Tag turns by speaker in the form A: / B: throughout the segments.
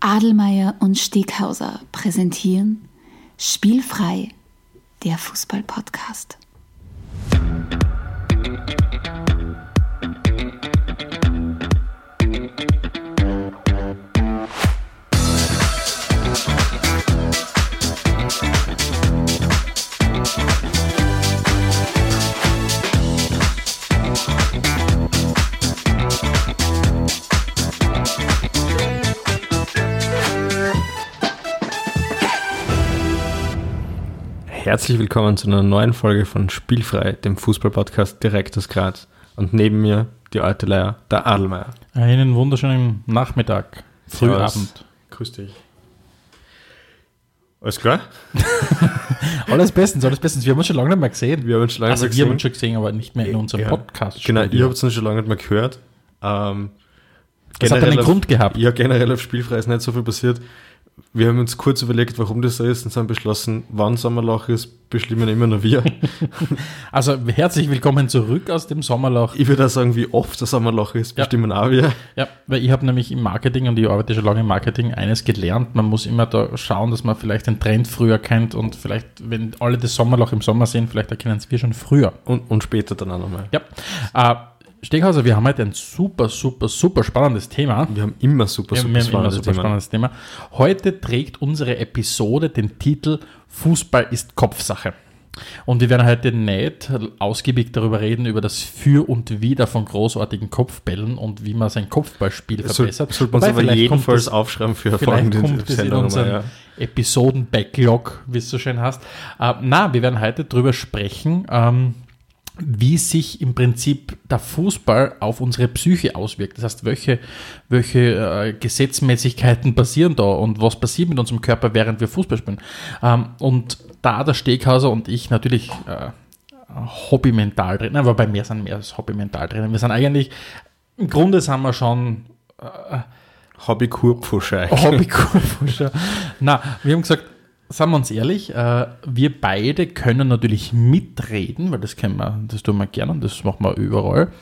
A: Adelmeier und Steghauser präsentieren Spielfrei, der Fußball-Podcast.
B: Herzlich willkommen zu einer neuen Folge von Spielfrei, dem Fußballpodcast direkt aus Graz. Und neben mir die alte Leier, der Adelmeier.
C: Einen wunderschönen Nachmittag, Frühabend.
B: Grüß dich. Alles klar?
C: alles bestens, alles bestens. Wir haben uns schon lange nicht mehr gesehen.
B: Wir haben uns schon lange
C: also
B: nicht
C: wir haben
B: mehr
C: uns schon gesehen, aber nicht mehr in unserem
B: Ja.
C: Podcast.
B: Genau, ihr habt es schon lange nicht mehr gehört. Ähm,
C: Das hat einen
B: auf-
C: Grund gehabt.
B: Ja, generell auf Spielfrei ist nicht so viel passiert. Wir haben uns kurz überlegt, warum das so ist und haben beschlossen, wann Sommerloch ist, bestimmen immer nur wir.
C: Also herzlich willkommen zurück aus dem Sommerloch.
B: ich würde auch sagen, wie oft das Sommerloch ist,
C: Ja.
B: bestimmen auch wir.
C: Ja, weil ich habe nämlich im Marketing und ich arbeite schon lange im Marketing eines gelernt. Man muss immer da schauen, dass man vielleicht den Trend früher kennt und vielleicht, wenn alle das Sommerloch im Sommer sehen, vielleicht erkennen es wir schon früher.
B: Und, und später dann auch nochmal.
C: Ja. Äh, Steghauser, wir haben heute ein super, super, super spannendes Thema.
B: Wir haben immer super, super,
C: wir haben immer
B: spannende
C: super
B: Themen.
C: spannendes Thema. Heute trägt unsere Episode den Titel Fußball ist Kopfsache. Und wir werden heute nicht ausgiebig darüber reden, über das Für und Wider von großartigen Kopfbällen und wie man sein Kopfballspiel
B: Soll,
C: verbessert.
B: sollte man aber jedenfalls
C: das-
B: aufschreiben für
C: Vielleicht
B: folgende
C: kommt es in unseren
B: ja.
C: Episoden-Backlog, wie es so schön heißt. Äh, na, wir werden heute darüber sprechen, ähm, wie sich im Prinzip der Fußball auf unsere Psyche auswirkt. Das heißt, welche, welche äh, Gesetzmäßigkeiten passieren da und was passiert mit unserem Körper, während wir Fußball spielen. Ähm, und da der Steghauser und ich natürlich äh, Hobby-Mental drin, aber bei mir sind mehr als Hobby-Mental drin. Wir sind eigentlich, im Grunde sind wir schon
B: Hobby-Kurpfuscher.
C: Hobbykurfuscher. Na, wir haben gesagt, sagen wir uns ehrlich, äh, wir beide können natürlich mitreden, weil das können wir, das tun wir gerne und das machen wir überall.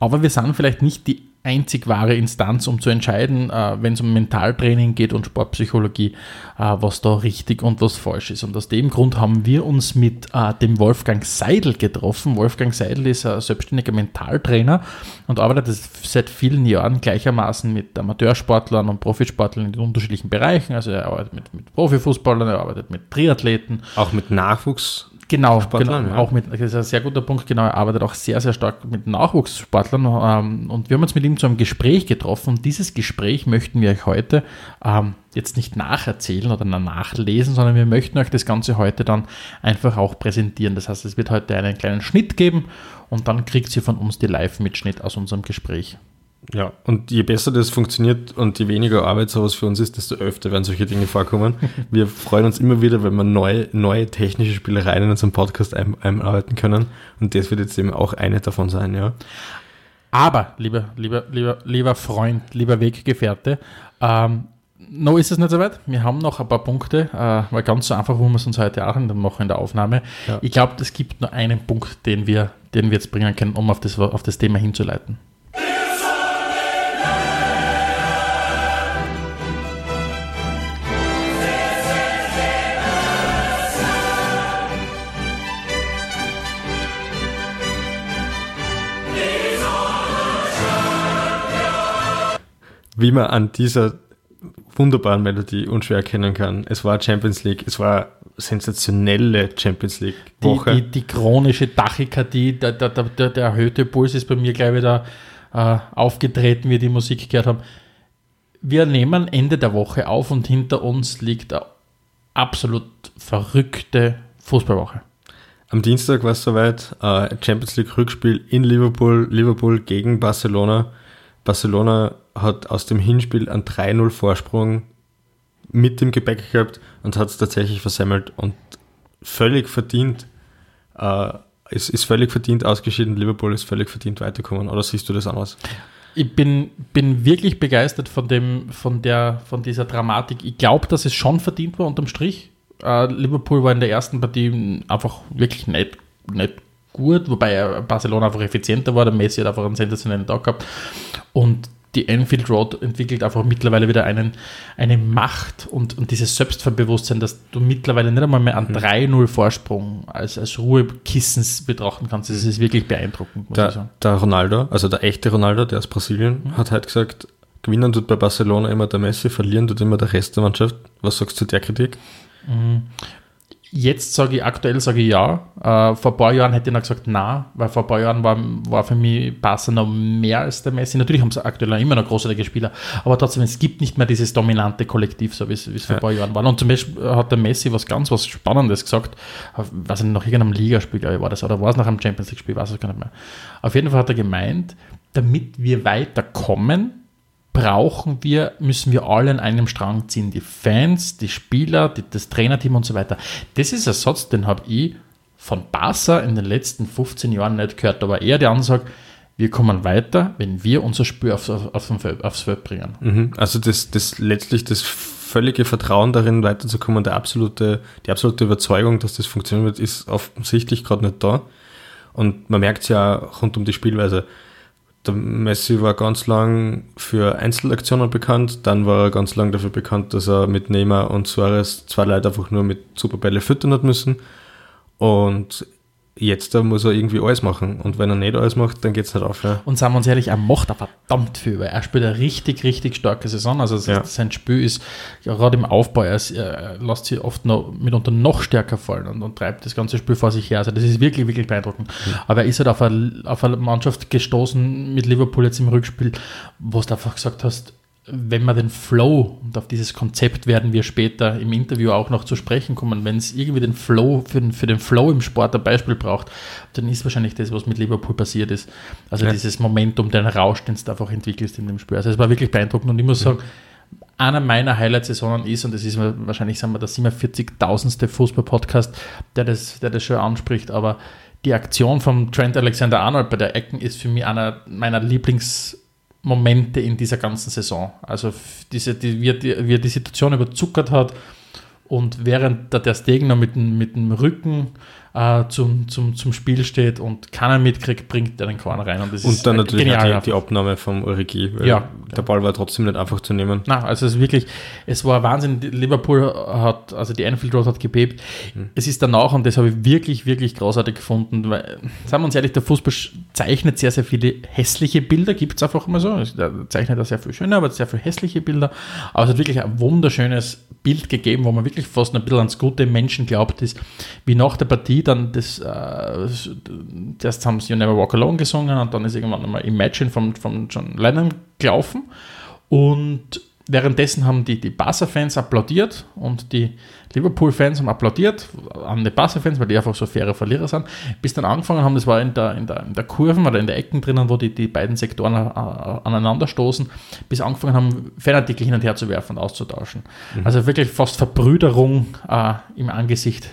C: Aber wir sind vielleicht nicht die einzig wahre Instanz, um zu entscheiden, äh, wenn es um Mentaltraining geht und Sportpsychologie, äh, was da richtig und was falsch ist. Und aus dem Grund haben wir uns mit äh, dem Wolfgang Seidel getroffen. Wolfgang Seidel ist ein selbstständiger Mentaltrainer und arbeitet seit vielen Jahren gleichermaßen mit Amateursportlern und Profisportlern in den unterschiedlichen Bereichen. Also er arbeitet mit, mit Profifußballern, er arbeitet mit Triathleten,
B: Auch mit Nachwuchs.
C: Genau,
B: Sportlern,
C: genau
B: ja.
C: auch mit, das ist ein sehr guter Punkt, genau, er arbeitet auch sehr, sehr stark mit Nachwuchssportlern ähm, und wir haben uns mit ihm zu einem Gespräch getroffen und dieses Gespräch möchten wir euch heute ähm, jetzt nicht nacherzählen oder nachlesen, sondern wir möchten euch das Ganze heute dann einfach auch präsentieren. Das heißt, es wird heute einen kleinen Schnitt geben und dann kriegt ihr von uns die Live-Mitschnitt aus unserem Gespräch.
B: Ja, und je besser das funktioniert und je weniger Arbeit sowas für uns ist, desto öfter werden solche Dinge vorkommen. Wir freuen uns immer wieder, wenn wir neue, neue technische Spielereien in unserem Podcast ein, einarbeiten können. Und das wird jetzt eben auch eine davon sein, ja.
C: Aber, lieber, lieber, lieber, lieber Freund, lieber Weggefährte, ähm, noch ist es nicht so weit. Wir haben noch ein paar Punkte, äh, weil ganz so einfach, wo wir es uns heute auch machen in der Aufnahme.
B: Ja.
C: Ich glaube, es gibt nur einen Punkt, den wir, den wir jetzt bringen können, um auf das, auf das Thema hinzuleiten.
B: Wie man an dieser wunderbaren Melodie unschwer erkennen kann, es war Champions League, es war sensationelle Champions
C: Die,
B: League-Woche.
C: die, die chronische Tachykardie, der, der, der, der, erhöhte Puls ist bei mir gleich wieder äh, aufgetreten, wie wir die Musik gehört haben. Wir nehmen Ende der Woche auf und hinter uns liegt eine absolut verrückte Fußballwoche.
B: Am Dienstag war es soweit, äh, Champions League Rückspiel in Liverpool, Liverpool gegen Barcelona. Barcelona hat aus dem Hinspiel einen 3-0 Vorsprung mit dem Gepäck gehabt und hat es tatsächlich versemmelt und völlig verdient, äh, ist, ist völlig verdient ausgeschieden. Liverpool ist völlig verdient weitergekommen. Oder siehst du das anders?
C: Ich bin, bin wirklich begeistert von, dem, von, der, von dieser Dramatik. Ich glaube, dass es schon verdient war unterm Strich. Äh, Liverpool war in der ersten Partie einfach wirklich nicht, nicht gut, wobei Barcelona einfach effizienter war. Der Messi hat einfach einen sensationellen Tag gehabt. Und die Enfield Road entwickelt einfach mittlerweile wieder einen, eine Macht und, und dieses Selbstverbewusstsein, dass du mittlerweile nicht einmal mehr einen 3-0 Vorsprung als, als Ruhekissens betrachten kannst. Das ist wirklich beeindruckend,
B: muss der, ich sagen. Der Ronaldo, also der echte Ronaldo, der aus Brasilien, mhm. hat halt gesagt, gewinnen tut bei Barcelona immer der Messi, verlieren tut immer der Rest der Mannschaft. Was sagst du zu der Kritik?
C: Mhm. Jetzt sage ich, aktuell sage ich ja. Äh, vor ein paar Jahren hätte ich noch gesagt, na, weil vor ein paar Jahren war, war für mich Barca noch mehr als der Messi. Natürlich haben sie aktuell immer noch großartige Spieler, aber trotzdem, es gibt nicht mehr dieses dominante Kollektiv, so wie es, vor ein paar Jahren war. Und zum Beispiel hat der Messi was ganz was Spannendes gesagt, was er nach irgendeinem Ligaspiel, glaube ich, war das, oder war es nach einem Champions League-Spiel, weiß ich gar nicht mehr. Auf jeden Fall hat er gemeint, damit wir weiterkommen, brauchen wir, müssen wir alle an einem Strang ziehen. Die Fans, die Spieler, die, das Trainerteam und so weiter. Das ist ein Satz, den habe ich von Barca in den letzten 15 Jahren nicht gehört, aber eher die Ansage, wir kommen weiter, wenn wir unser Spiel aufs, aufs, aufs Feld bringen.
B: Mhm. Also das, das letztlich das völlige Vertrauen darin weiterzukommen, der absolute, die absolute Überzeugung, dass das funktionieren wird, ist offensichtlich gerade nicht da. Und man merkt es ja rund um die Spielweise der Messi war ganz lang für Einzelaktionen bekannt, dann war er ganz lang dafür bekannt, dass er mit Neymar und Suarez zwei Leute einfach nur mit Superbälle füttern hat müssen. Und jetzt da muss er irgendwie alles machen. Und wenn er nicht alles macht, dann geht es nicht auf. Ja.
C: Und sagen wir uns ehrlich, er macht da verdammt viel, weil er spielt eine richtig, richtig starke Saison. Also ja. sein Spiel ist gerade im Aufbau, er, ist, er, lässt sich oft noch mitunter noch stärker fallen und, und, treibt das ganze Spiel vor sich her. Also das ist wirklich, wirklich beeindruckend. Mhm. Aber er ist halt auf eine, auf eine Mannschaft gestoßen mit Liverpool jetzt im Rückspiel, wo du einfach gesagt hast, wenn man den Flow, und auf dieses Konzept werden wir später im Interview auch noch zu sprechen kommen, wenn es irgendwie den Flow, für den, für den Flow im Sport ein Beispiel braucht, dann ist wahrscheinlich das, was mit Liverpool passiert ist. Also ja. dieses Momentum, den Rausch, den du einfach entwickelst in dem Spiel. Also es war wirklich beeindruckend und ich muss sagen, einer meiner Highlight-Saisonen ist, und das ist wahrscheinlich, sagen wir, der 47.000. Fußball-Podcast, der das, der das schon anspricht, aber die Aktion von Trent Alexander-Arnold bei der Ecken ist für mich einer meiner Lieblings- Momente in dieser ganzen Saison. Also diese, die, wie, die, wie er die Situation überzuckert hat und während der, der Stegen noch mit, mit dem Rücken äh, zum, zum, zum Spiel steht und keiner mitkriegt, bringt er den Korn rein.
B: Und, das und ist dann natürlich die, die, Abnahme vom Ulriki, weil ja, der Ball war trotzdem nicht einfach zu nehmen.
C: Na, also es ist wirklich, es war Wahnsinn. Liverpool hat, also die Anfield Road hat gebebt. Mhm. Es ist danach, und das habe ich wirklich, wirklich großartig gefunden, weil, sagen wir uns ehrlich, der Fußball zeichnet sehr, sehr viele hässliche Bilder, gibt es einfach immer so. Er zeichnet da sehr viel schöne, aber sehr viele hässliche Bilder. Aber es hat wirklich ein wunderschönes Bild gegeben, wo man wirklich fast ein bisschen ans gute Menschen glaubt ist, wie nach der Partie dann das, äh, erst haben sie You Never Walk Alone gesungen und dann ist irgendwann nochmal Imagine von, von John Lennon gelaufen und währenddessen haben die, die Barca-Fans applaudiert und die Liverpool-Fans haben applaudiert an die Barca-Fans, weil die einfach so faire Verlierer sind, bis dann angefangen haben, das war in der, in der, in der Kurven oder in der Ecken drinnen, wo die, die beiden Sektoren äh, aneinander stoßen, bis angefangen haben, Fanartikel hin und her zu werfen und auszutauschen. Mhm. Also wirklich fast Verbrüderung äh, im Angesicht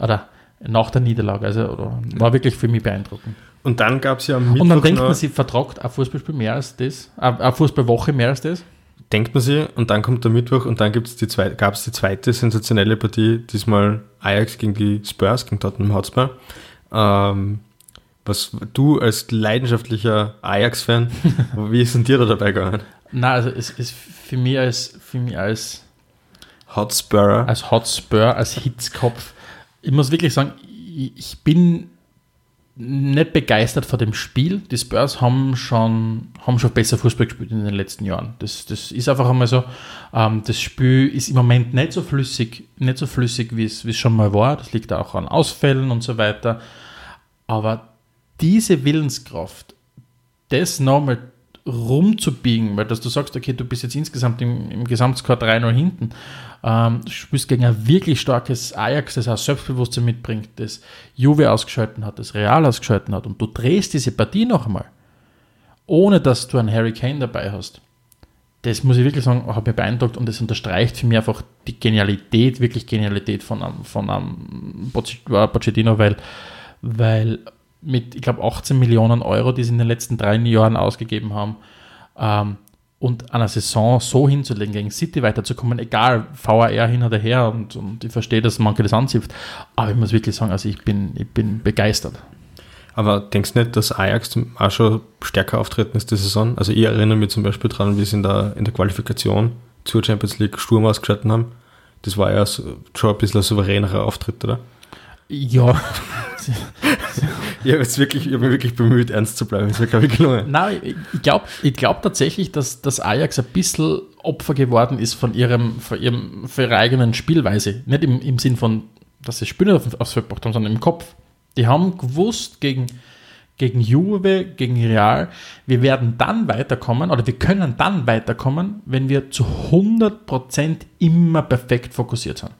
C: oder nach der Niederlage. Also war wirklich für mich beeindruckend.
B: Und dann gab es ja am
C: Mittwoch Und dann denkt man, sie vertragt ein Fußballspiel mehr als das, eine Fußballwoche mehr als das.
B: Denkt man sie und dann kommt der Mittwoch und dann gab es die zweite sensationelle Partie, diesmal Ajax gegen die Spurs, gegen Tottenham Hotspur. Ähm, was du als leidenschaftlicher Ajax-Fan, wie ist denn dir da dabei gegangen?
C: Na, also es ist für mich als für mich als
B: Hotspur,
C: als Hotspur, als Hitzkopf ich muss wirklich sagen, ich bin nicht begeistert von dem Spiel. Die Spurs haben schon, haben schon besser Fußball gespielt in den letzten Jahren. Das, das ist einfach einmal so. Ähm, das Spiel ist im Moment nicht so flüssig, nicht so flüssig, wie es, wie es schon mal war. Das liegt auch an Ausfällen und so weiter. Aber diese Willenskraft, das nochmal rumzubiegen, weil dass du sagst, okay, du bist jetzt insgesamt im, im Gesamtscore 3-0 hinten, ähm, spielst gegen ein wirklich starkes Ajax, das auch Selbstbewusstsein mitbringt, das Juve ausgeschalten hat, das Real ausgeschalten hat und du drehst diese Partie noch einmal, ohne dass du einen Harry Kane dabei hast. Das muss ich wirklich sagen, hat mir beeindruckt und das unterstreicht für mich einfach die Genialität, wirklich Genialität von einem, von einem Pochettino, weil, weil mit, ich glaube, 18 Millionen Euro, die sie in den letzten drei Jahren ausgegeben haben, ähm, und einer Saison so hinzulegen, gegen City weiterzukommen, egal, VAR hin oder her, und, und ich verstehe, dass manche das anzieht, aber ich muss wirklich sagen, also ich bin, ich bin begeistert.
B: Aber denkst du nicht, dass Ajax auch schon stärker auftreten ist die Saison? Also ich erinnere mich zum Beispiel daran, wie sie in der, in der Qualifikation zur Champions League Sturm ausgeschalten haben. Das war ja schon ein bisschen ein souveränerer Auftritt, oder?
C: Ja.
B: ich habe mich wirklich bemüht, ernst zu bleiben. Das wäre, glaube ich, gelungen.
C: Nein, ich, glaube ich glaub tatsächlich, dass, dass Ajax ein bisschen Opfer geworden ist von ihrem, von ihrem, von ihrer eigenen Spielweise. Nicht im, im Sinn von, dass sie Spieler auf, aufs Feld gebracht haben, sondern im Kopf. Die haben gewusst gegen, gegen Juve, gegen Real, wir werden dann weiterkommen oder wir können dann weiterkommen, wenn wir zu 100% immer perfekt fokussiert sind.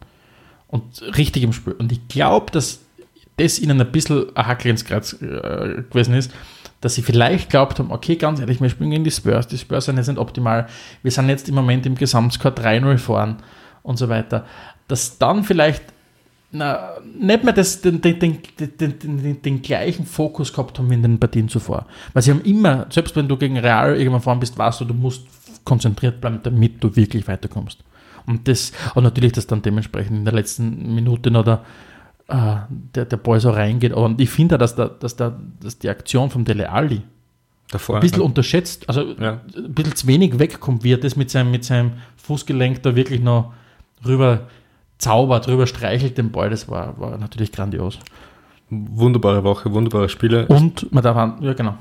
C: Und richtig im Spiel. Und ich glaube, dass das ihnen ein bisschen ein Hackel ins Kreuz äh, gewesen ist, dass sie vielleicht glaubt haben, okay, ganz ehrlich, wir spielen gegen die Spurs, die Spurs sind jetzt nicht optimal, wir sind jetzt im Moment im Gesamtscore 3-0 vorn und so weiter. Dass dann vielleicht na, nicht mehr das, den, den, den, den, gleichen Fokus gehabt haben wie in den Partien zuvor. Weil sie haben immer, selbst wenn du gegen Real irgendwann vorn bist, weißt du, du musst konzentriert bleiben, damit du wirklich weiterkommst. Und das, und natürlich, dass dann dementsprechend in der letzten Minute noch der, äh, der, der Ball so reingeht. Und ich finde, dass, der, dass, dass die Aktion von Dele Alli
B: Davor,
C: ein bisschen
B: ja.
C: unterschätzt, also
B: Ja.
C: ein bisschen zu wenig wegkommt, wie er das mit seinem, mit seinem Fußgelenk da wirklich noch rüber zaubert, rüber streichelt den Ball. Das war, war natürlich grandios.
B: Wunderbare Woche, wunderbare Spiele.
C: Und man darf, an- ja genau,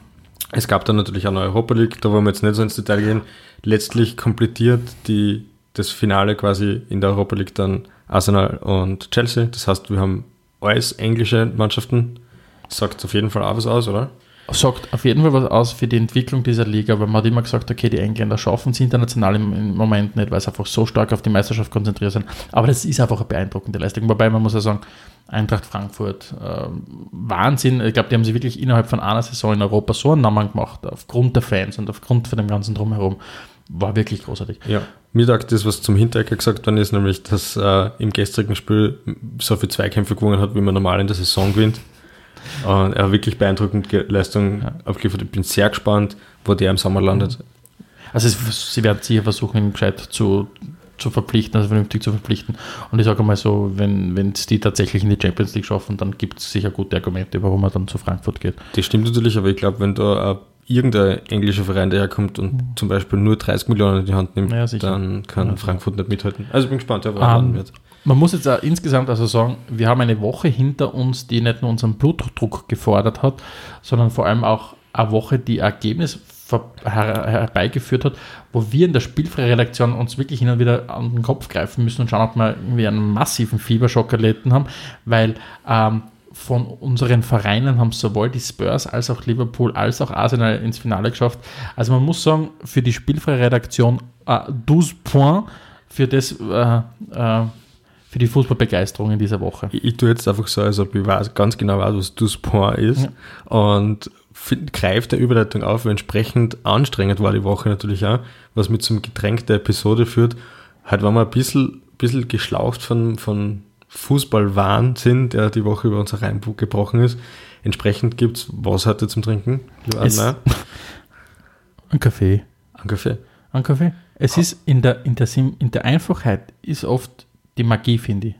B: Es gab dann natürlich auch eine Europa League, da wollen wir jetzt nicht so ins Detail gehen. Letztlich komplettiert die, das Finale quasi in der Europa League dann Arsenal und Chelsea. Das heißt, wir haben alles englische Mannschaften. Sagt auf jeden Fall auch was aus, oder?
C: sagt auf jeden Fall was aus für die Entwicklung dieser Liga, weil man hat immer gesagt, okay, die Engländer schaffen es international im, im Moment nicht, weil sie einfach so stark auf die Meisterschaft konzentriert sind. Aber das ist einfach eine beeindruckende Leistung. Wobei man muss ja sagen, Eintracht Frankfurt, ähm, Wahnsinn. Ich glaube, die haben sich wirklich innerhalb von einer Saison in Europa so einen Namen gemacht, aufgrund der Fans und aufgrund von dem ganzen Drumherum. War wirklich großartig.
B: Ja. Mir sagt das, was zum Hinterecker gesagt worden ist, nämlich, dass äh, im gestrigen Spiel so viele Zweikämpfe gewonnen hat, wie man normal in der Saison gewinnt. Und er hat wirklich beeindruckend Ge- Leistung
C: Ja.
B: abgeliefert. Ich bin sehr gespannt, wo der im Sommer landet.
C: Also es, sie werden sicher versuchen, ihn gescheit zu, zu verpflichten, also vernünftig zu verpflichten. Und ich sage mal so, wenn es die tatsächlich in die Champions League schaffen, dann gibt es sicher gute Argumente, warum er dann zu Frankfurt geht.
B: Das stimmt natürlich, aber ich glaube, wenn da äh, irgendein englischer Verein daherkommt und zum Beispiel nur 30 Millionen in die Hand nimmt,
C: Mhm. Ja,
B: dann kann
C: Ja.
B: Frankfurt nicht mithalten. Also ich bin gespannt, wer landen wird.
C: Man muss jetzt auch insgesamt also sagen, wir haben eine Woche hinter uns, die nicht nur unseren Blutdruck gefordert hat, sondern vor allem auch eine Woche, die Ergebnis herbeigeführt hat, wo wir in der Spielfrei-Redaktion uns wirklich hin und wieder an den Kopf greifen müssen und schauen, ob wir irgendwie einen massiven Fieberschock erlitten haben, weil ähm, von unseren Vereinen haben sowohl die Spurs als auch Liverpool als auch Arsenal ins Finale geschafft. Also man muss sagen, für die Spielfrei-Redaktion äh, 12 Points für das äh, äh, für die Fußballbegeisterung in dieser Woche.
B: Ich, ich tue jetzt einfach so, als ob ich weiß, ganz genau weiß, was Duspont ist und find- greife der Überleitung auf, weil entsprechend anstrengend war die Woche natürlich auch, was mit einem Getränk der Episode führt. Halt waren wir ein bisschen, bisschen geschlaucht von, von Fußballwahnsinn, der die Woche über uns reingebrochen ist. Entsprechend gibt es was heute zum Trinken?
C: Ein Kaffee.
B: Ein Kaffee.
C: Ein Kaffee. Es ist in der, in, der, Sim- in der Einfachheit ist oft die Magie, finde ich.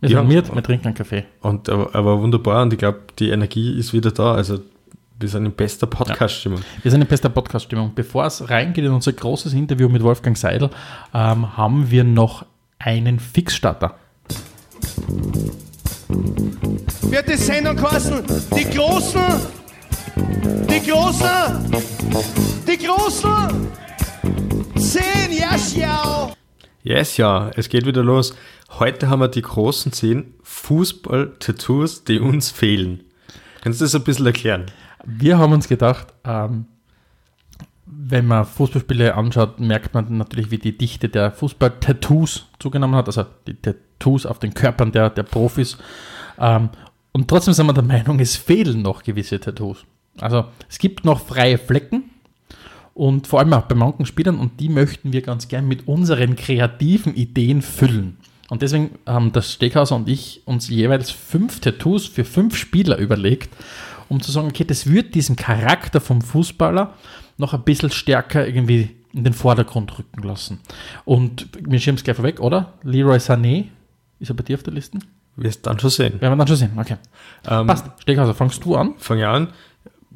C: Wir,
B: Ja.
C: wir, wir trinken einen Kaffee.
B: Und aber, aber wunderbar und ich glaube, die Energie ist wieder da. Also wir sind in bester Podcast-Stimmung.
C: Wir sind in bester Podcast-Stimmung. Bevor es reingeht in unser großes Interview mit Wolfgang Seidel, ähm, haben wir noch einen Fixstarter.
D: Wird die Sendung kosten. Die Großen, die Großen, die Großen, zehn Jaschjau.
B: Yes, ja, es geht wieder los. Heute haben wir die großen zehn Fußball-Tattoos, die uns fehlen. Kannst du das ein bisschen erklären?
C: Wir haben uns gedacht, ähm, wenn man Fußballspiele anschaut, merkt man natürlich, wie die Dichte der Fußball-Tattoos zugenommen hat, also die Tattoos auf den Körpern der, der Profis. Ähm, und trotzdem sind wir der Meinung, es fehlen noch gewisse Tattoos. Also es gibt noch freie Flecken und vor allem auch bei manchen Spielern und die möchten wir ganz gern mit unseren kreativen Ideen füllen. Und deswegen haben das Steghauser und ich uns jeweils fünf Tattoos für fünf Spieler überlegt, um zu sagen, okay, das wird diesen Charakter vom Fußballer noch ein bisschen stärker irgendwie in den Vordergrund rücken lassen. Und wir schieben es gleich vorweg, oder? Leroy Sané, ist er bei dir auf der Liste?
B: Wirst dann schon sehen.
C: Werden wir dann schon sehen. Okay.
B: Ähm,
C: Passt. Steghauser, fangst du an?
B: Fange an.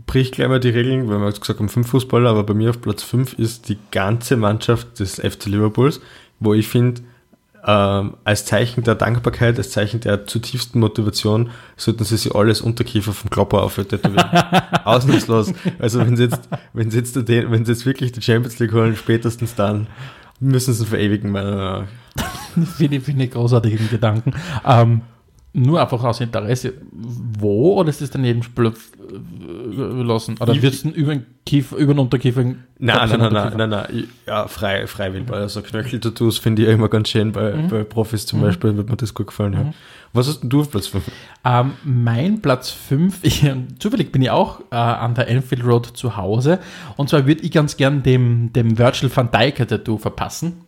B: Brich gleich mal die Regeln, weil wir jetzt gesagt haben, fünf Fußballer, aber bei mir auf Platz 5 ist die ganze Mannschaft des FC Liverpools, wo ich finde, ähm, als Zeichen der Dankbarkeit, als Zeichen der zutiefsten Motivation, sollten sie sich alles Unterkiefer vom Klopper auf tätowieren. Ausnahmslos. Also wenn sie jetzt, wenn sie jetzt, den, wenn sie jetzt wirklich die Champions League holen, spätestens dann müssen sie verewigen, meiner Meinung nach.
C: Finde ich, finde ich großartigen Gedanken. Ähm, nur einfach aus Interesse, wo oder ist das daneben äh, lassen? Oder wird es über den Kiefer, über den Unterkiefer?
B: Nein, nein, nein, nein, nein, nein, ja, frei, frei wählbar. Also Knöchel-Tattoos finde ich ja immer ganz schön, bei, bei Profis zum Beispiel wird mir das gut gefallen. Ja. Was hast denn du auf Platz 5?
C: Ähm, mein Platz 5, zufällig bin ich auch äh, an der Enfield Road zu Hause. Und zwar würde ich ganz gern dem, dem Virgil van Dijk Tattoo verpassen.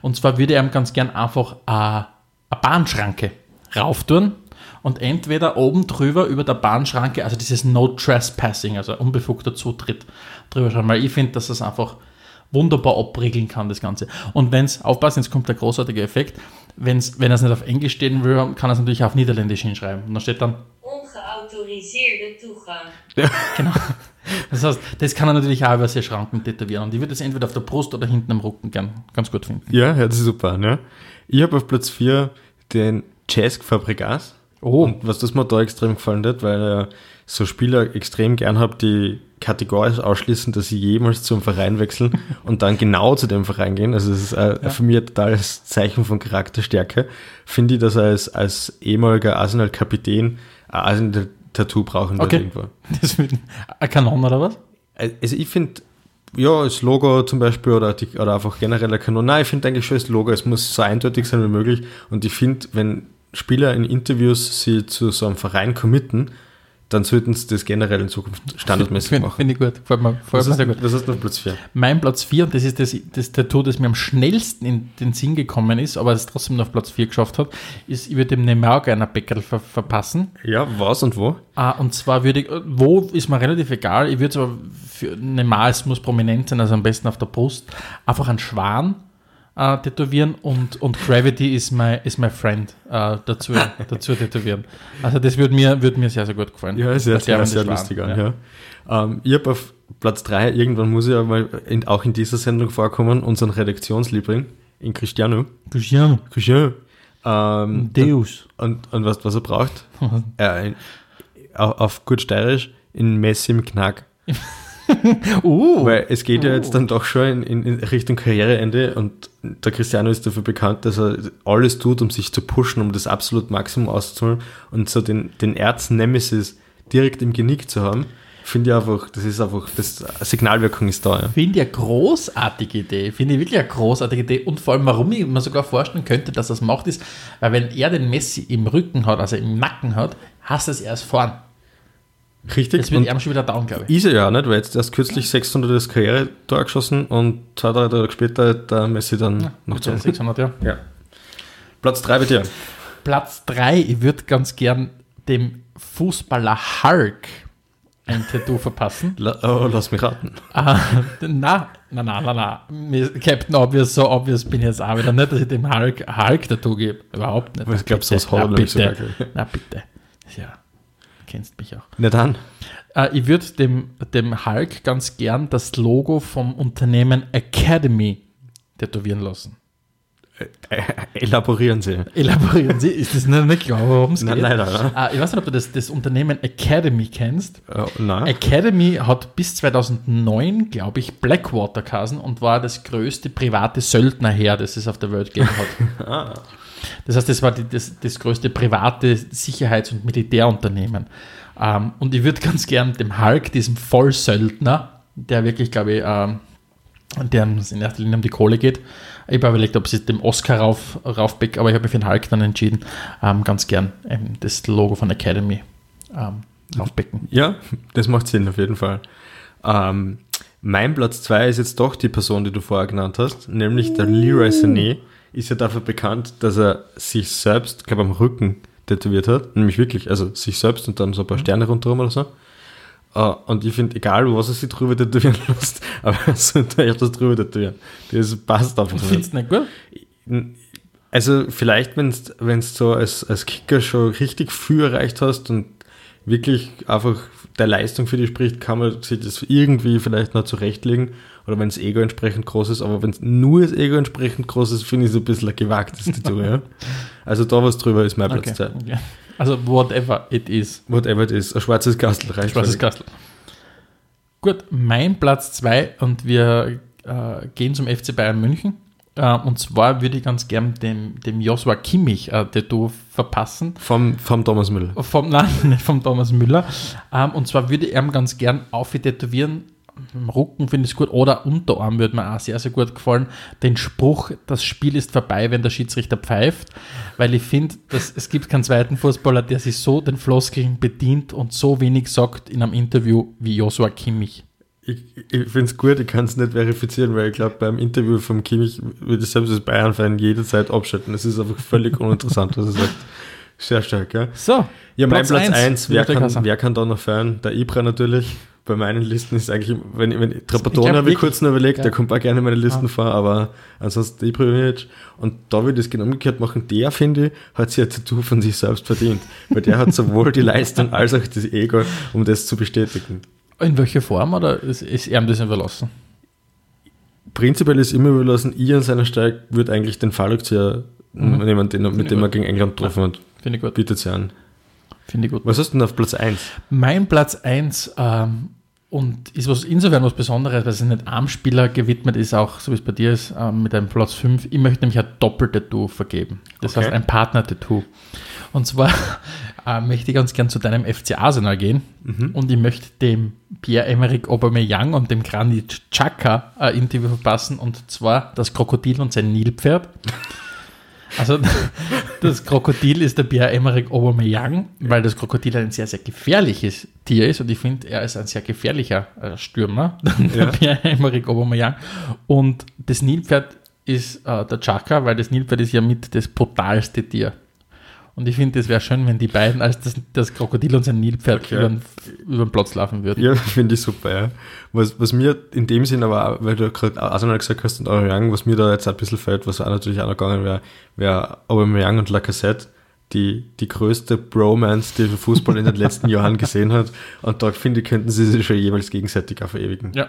C: Und zwar würde ich ihm ganz gern einfach äh, eine Bahnschranke rauftun und entweder oben drüber über der Bahnschranke, also dieses No Trespassing, also unbefugter Zutritt drüber schauen, weil ich finde, dass das einfach wunderbar abriegeln kann, das Ganze. Und wenn es, aufpassen, jetzt kommt der großartige Effekt, wenn's, wenn er es nicht auf Englisch stehen will, kann er es natürlich auf Niederländisch hinschreiben. Und dann steht dann,
E: Ongeautoriseerde Toegang.
C: genau. Das heißt, das kann er natürlich auch über seine Schranken tätowieren. Und ich würde es entweder auf der Brust oder hinten am Rücken gern ganz gut finden.
B: Ja, ja, das ist super. Ne? Ich habe auf Platz 4 den Cesk Fabregas.
C: Oh.
B: Und was das mir da extrem gefallen hat, weil er so Spieler extrem gern habe, die kategorisch ausschließen, dass sie jemals zum Verein wechseln und dann genau zu dem Verein gehen. Also es ist äh, für mich ein totales Zeichen von Charakterstärke. Finde ich, dass er als, als ehemaliger Arsenal-Kapitän ein Arsenal-Tattoo brauchen
C: Okay.
B: irgendwo.
C: Das wird ein Kanon oder was?
B: Also ich finde, ja, das Logo zum Beispiel oder, die, oder einfach generell ein Kanon. Nein, ich finde eigentlich schon das Logo, es muss so eindeutig sein wie möglich. Und ich finde, wenn Spieler in Interviews sie zu so einem Verein committen, dann sollten sie das generell in Zukunft standardmäßig
C: Finde
B: machen.
C: find ich gut. Gefällt mir, gefällt
B: Was
C: mir sehr gut.
B: hast du auf Platz 4?
C: Mein Platz 4, und das ist das, das Tattoo, das mir am schnellsten in den Sinn gekommen ist, aber es trotzdem noch auf Platz 4 geschafft hat, ist, ich würde dem Neymar gerne ein Bäckerl ver verpassen.
B: Ja, was und wo?
C: Ah, und zwar würde ich, wo ist mir relativ egal, ich würde es aber für Neymar, es muss prominent sein, also am besten auf der Brust, einfach einen Schwan äh, tätowieren und, und Gravity is my, is my friend äh, dazu, dazu tätowieren. Also das würde mir, würde mir sehr, sehr gut gefallen.
B: Ja, sehr, sehr,
C: und
B: sehr lustig an, ja. Ähm, ich habe auf Platz 3, irgendwann muss ich ja mal in, auch in dieser Sendung vorkommen, unseren Redaktionsliebling, in Cristiano.
C: Cristiano.
B: Cristiano. Ähm,
C: Deus.
B: Und, und was, was er braucht? äh, in, auf, auf gut steirisch, in Messi im Knack.
C: Uh,
B: Weil es geht ja jetzt dann doch schon in, in, Richtung Karriereende und der Cristiano ist dafür bekannt, dass er alles tut, um sich zu pushen, um das absolut Maximum auszuholen und so den, den Erz-Nemesis direkt im Genick zu haben, finde ich einfach, das ist einfach, das Signalwirkung ist da. Ja.
C: Finde ich eine großartige Idee. Finde ich wirklich eine großartige Idee. Und vor allem, warum ich mir sogar vorstellen könnte, dass er es macht, ist, weil wenn er den Messi im Rücken hat, also im Nacken hat, hast du es erst vorn.
B: Richtig?
C: Das wird ihm schon wieder down, glaube ich.
B: ist er ja nicht, weil jetzt erst kürzlich 600 Karriere Tor geschossen und zwei, drei Tage später der Messi dann noch
C: Mit
B: zu.
C: den 600, ja.
B: Ja. Platz 3 bei dir.
C: Platz 3, ich würde ganz gern dem Fußballer Hulk ein Tattoo verpassen.
B: La oh, lass mich raten.
C: Ah, na, na, na, na, na. Captain Obvious, so obvious bin ich jetzt auch wieder nicht, dass ich dem Hulk Hulk-Tattoo gebe. Überhaupt nicht.
B: Ich glaub,
C: Bitte.
B: sowas hat er
C: Na, bitte. Na, bitte. Ja, kennst mich auch.
B: Na dann.
C: Äh, ich würde dem, dem Hulk ganz gern das Logo vom Unternehmen Academy tätowieren lassen.
B: Äh, elaborieren Sie.
C: Elaborieren Sie, ist das nicht, nicht klar, worum es
B: Nein,
C: geht?
B: leider. Ne?
C: Äh, ich weiß nicht, ob du das, das Unternehmen Academy kennst.
B: Äh, nein.
C: Academy hat bis 2009, glaube ich, Blackwater geheißen und war das größte private Söldnerheer, das es auf der Welt gegeben hat. Das heißt, das war die, das, das größte private Sicherheits- und Militärunternehmen. Ähm, und ich würde ganz gern dem Hulk, diesem Vollsöldner, der wirklich, glaube ich, ähm, der in erster Linie um die Kohle geht. Ich habe überlegt, ob sie dem Oscar rauf, raufbeck, aber ich habe mich für den Hulk dann entschieden, ähm, ganz gern ähm, das Logo von Academy ähm, raufbecken.
B: Ja, das macht Sinn auf jeden Fall. Ähm, mein Platz 2 ist jetzt doch die Person, die du vorher genannt hast, nämlich der Leroy Sané. Ist ja dafür bekannt, dass er sich selbst, glaube am Rücken tätowiert hat. Nämlich wirklich, also sich selbst und dann so ein paar Sterne rundherum oder so. Äh, und ich finde, egal was er sich drüber tätowieren lässt, aber er sollte echt das drüber tätowieren. Das passt einfach
C: Findest du nicht gut?
B: Also vielleicht, wenn du so als, als Kicker schon richtig viel erreicht hast und wirklich einfach der Leistung für dich spricht, kann man sich das irgendwie vielleicht noch zurechtlegen. Oder wenn das Ego entsprechend groß ist, aber wenn es nur das Ego entsprechend groß ist, finde ich so ein bisschen ein gewagtes Tattoo, ja. Also da was drüber ist mein Platz
C: Okay.
B: 2.
C: okay. Also whatever it is.
B: Whatever it is. Ein schwarzes Kastel reicht.
C: Schwarzes. Kastel. Gut, mein Platz 2 und wir äh, gehen zum FC Bayern München. Äh, und zwar würde ich ganz gern dem, dem Joshua Kimmich äh, Tattoo verpassen.
B: Vom, vom Thomas Müller.
C: Vom, nein, nicht vom Thomas Müller. Ähm, und zwar würde ich ihm ganz gern auftätowieren. Rücken finde ich es gut. Oder Unterarm würde mir auch sehr, sehr gut gefallen. Den Spruch, das Spiel ist vorbei, wenn der Schiedsrichter pfeift. Weil ich finde, es gibt keinen zweiten Fußballer, der sich so den Floskeln bedient und so wenig sagt in einem Interview wie Joshua Kimmich.
B: Ich, ich finde es gut, ich kann es nicht verifizieren, weil ich glaube, beim Interview vom Kimmich würde ich selbst als Bayern-Fan jederzeit abschalten. Es ist einfach völlig uninteressant, was er sagt. Sehr stark, ja.
C: So,
B: Ja, mein Platz
C: eins,
B: 1, wer, wer kann da noch feiern? Der Ibra natürlich. Bei meinen Listen ist eigentlich, wenn, wenn Trapattoni
C: glaub
B: habe ich kurz noch überlegt,
C: ja.
B: der kommt auch gerne in meine Listen vor, aber ansonsten Ibrahimovic. Und da würde ich es genau umgekehrt machen. Der, finde ich, hat sich ein Tattoo von sich selbst verdient. Weil der hat sowohl die Leistung als auch das Ego, um das zu bestätigen.
C: in welcher Form oder ist, ist ihm das überlassen?
B: Prinzipiell ist immer überlassen, ich an seiner Stelle würde eigentlich den Fallrückzieher nehmen, den, mit dem er gegen England getroffen hat.
C: Finde ich gut.
B: Bitte sehr an.
C: Finde ich gut.
B: Was hast du denn auf Platz 1?
C: Mein Platz 1 ähm, und ist was insofern was Besonderes, weil es nicht einem Spieler gewidmet ist, auch so wie es bei dir ist, ähm, mit einem Platz 5. Ich möchte nämlich ein Doppel-Tattoo vergeben. Das
B: Okay.
C: heißt ein Partner-Tattoo. Und zwar äh, möchte ich ganz gern zu deinem FC Arsenal gehen und ich möchte dem Pierre-Emerick Aubameyang und dem Granit Xhaka ein Interview verpassen und zwar das Krokodil und sein Nilpferd. Also das Krokodil ist der Pierre-Emerick Aubameyang, weil das Krokodil ein sehr, sehr gefährliches Tier ist und ich finde, er ist ein sehr gefährlicher äh, Stürmer, der
B: Ja.
C: Pierre-Emerick Aubameyang. Und das Nilpferd ist äh, der Chaka, weil das Nilpferd ist ja mit das brutalste Tier. Und ich finde, es wäre schön, wenn die beiden als das, das Krokodil und sein Nilpferd
B: Okay.
C: über, den, über den Platz laufen würden.
B: Ja, finde ich super, ja. Was, was mir in dem Sinn aber, weil du gerade Arsenal gesagt hast und Aubameyang, was mir da jetzt ein bisschen fällt, was auch natürlich auch noch gegangen wäre, wäre Aubameyang und Lacazette, die, die größte Bromance, die Fußball in den letzten Jahren gesehen hat. Und da finde ich, könnten sie sich schon jeweils gegenseitig auch verewigen.
C: Ja.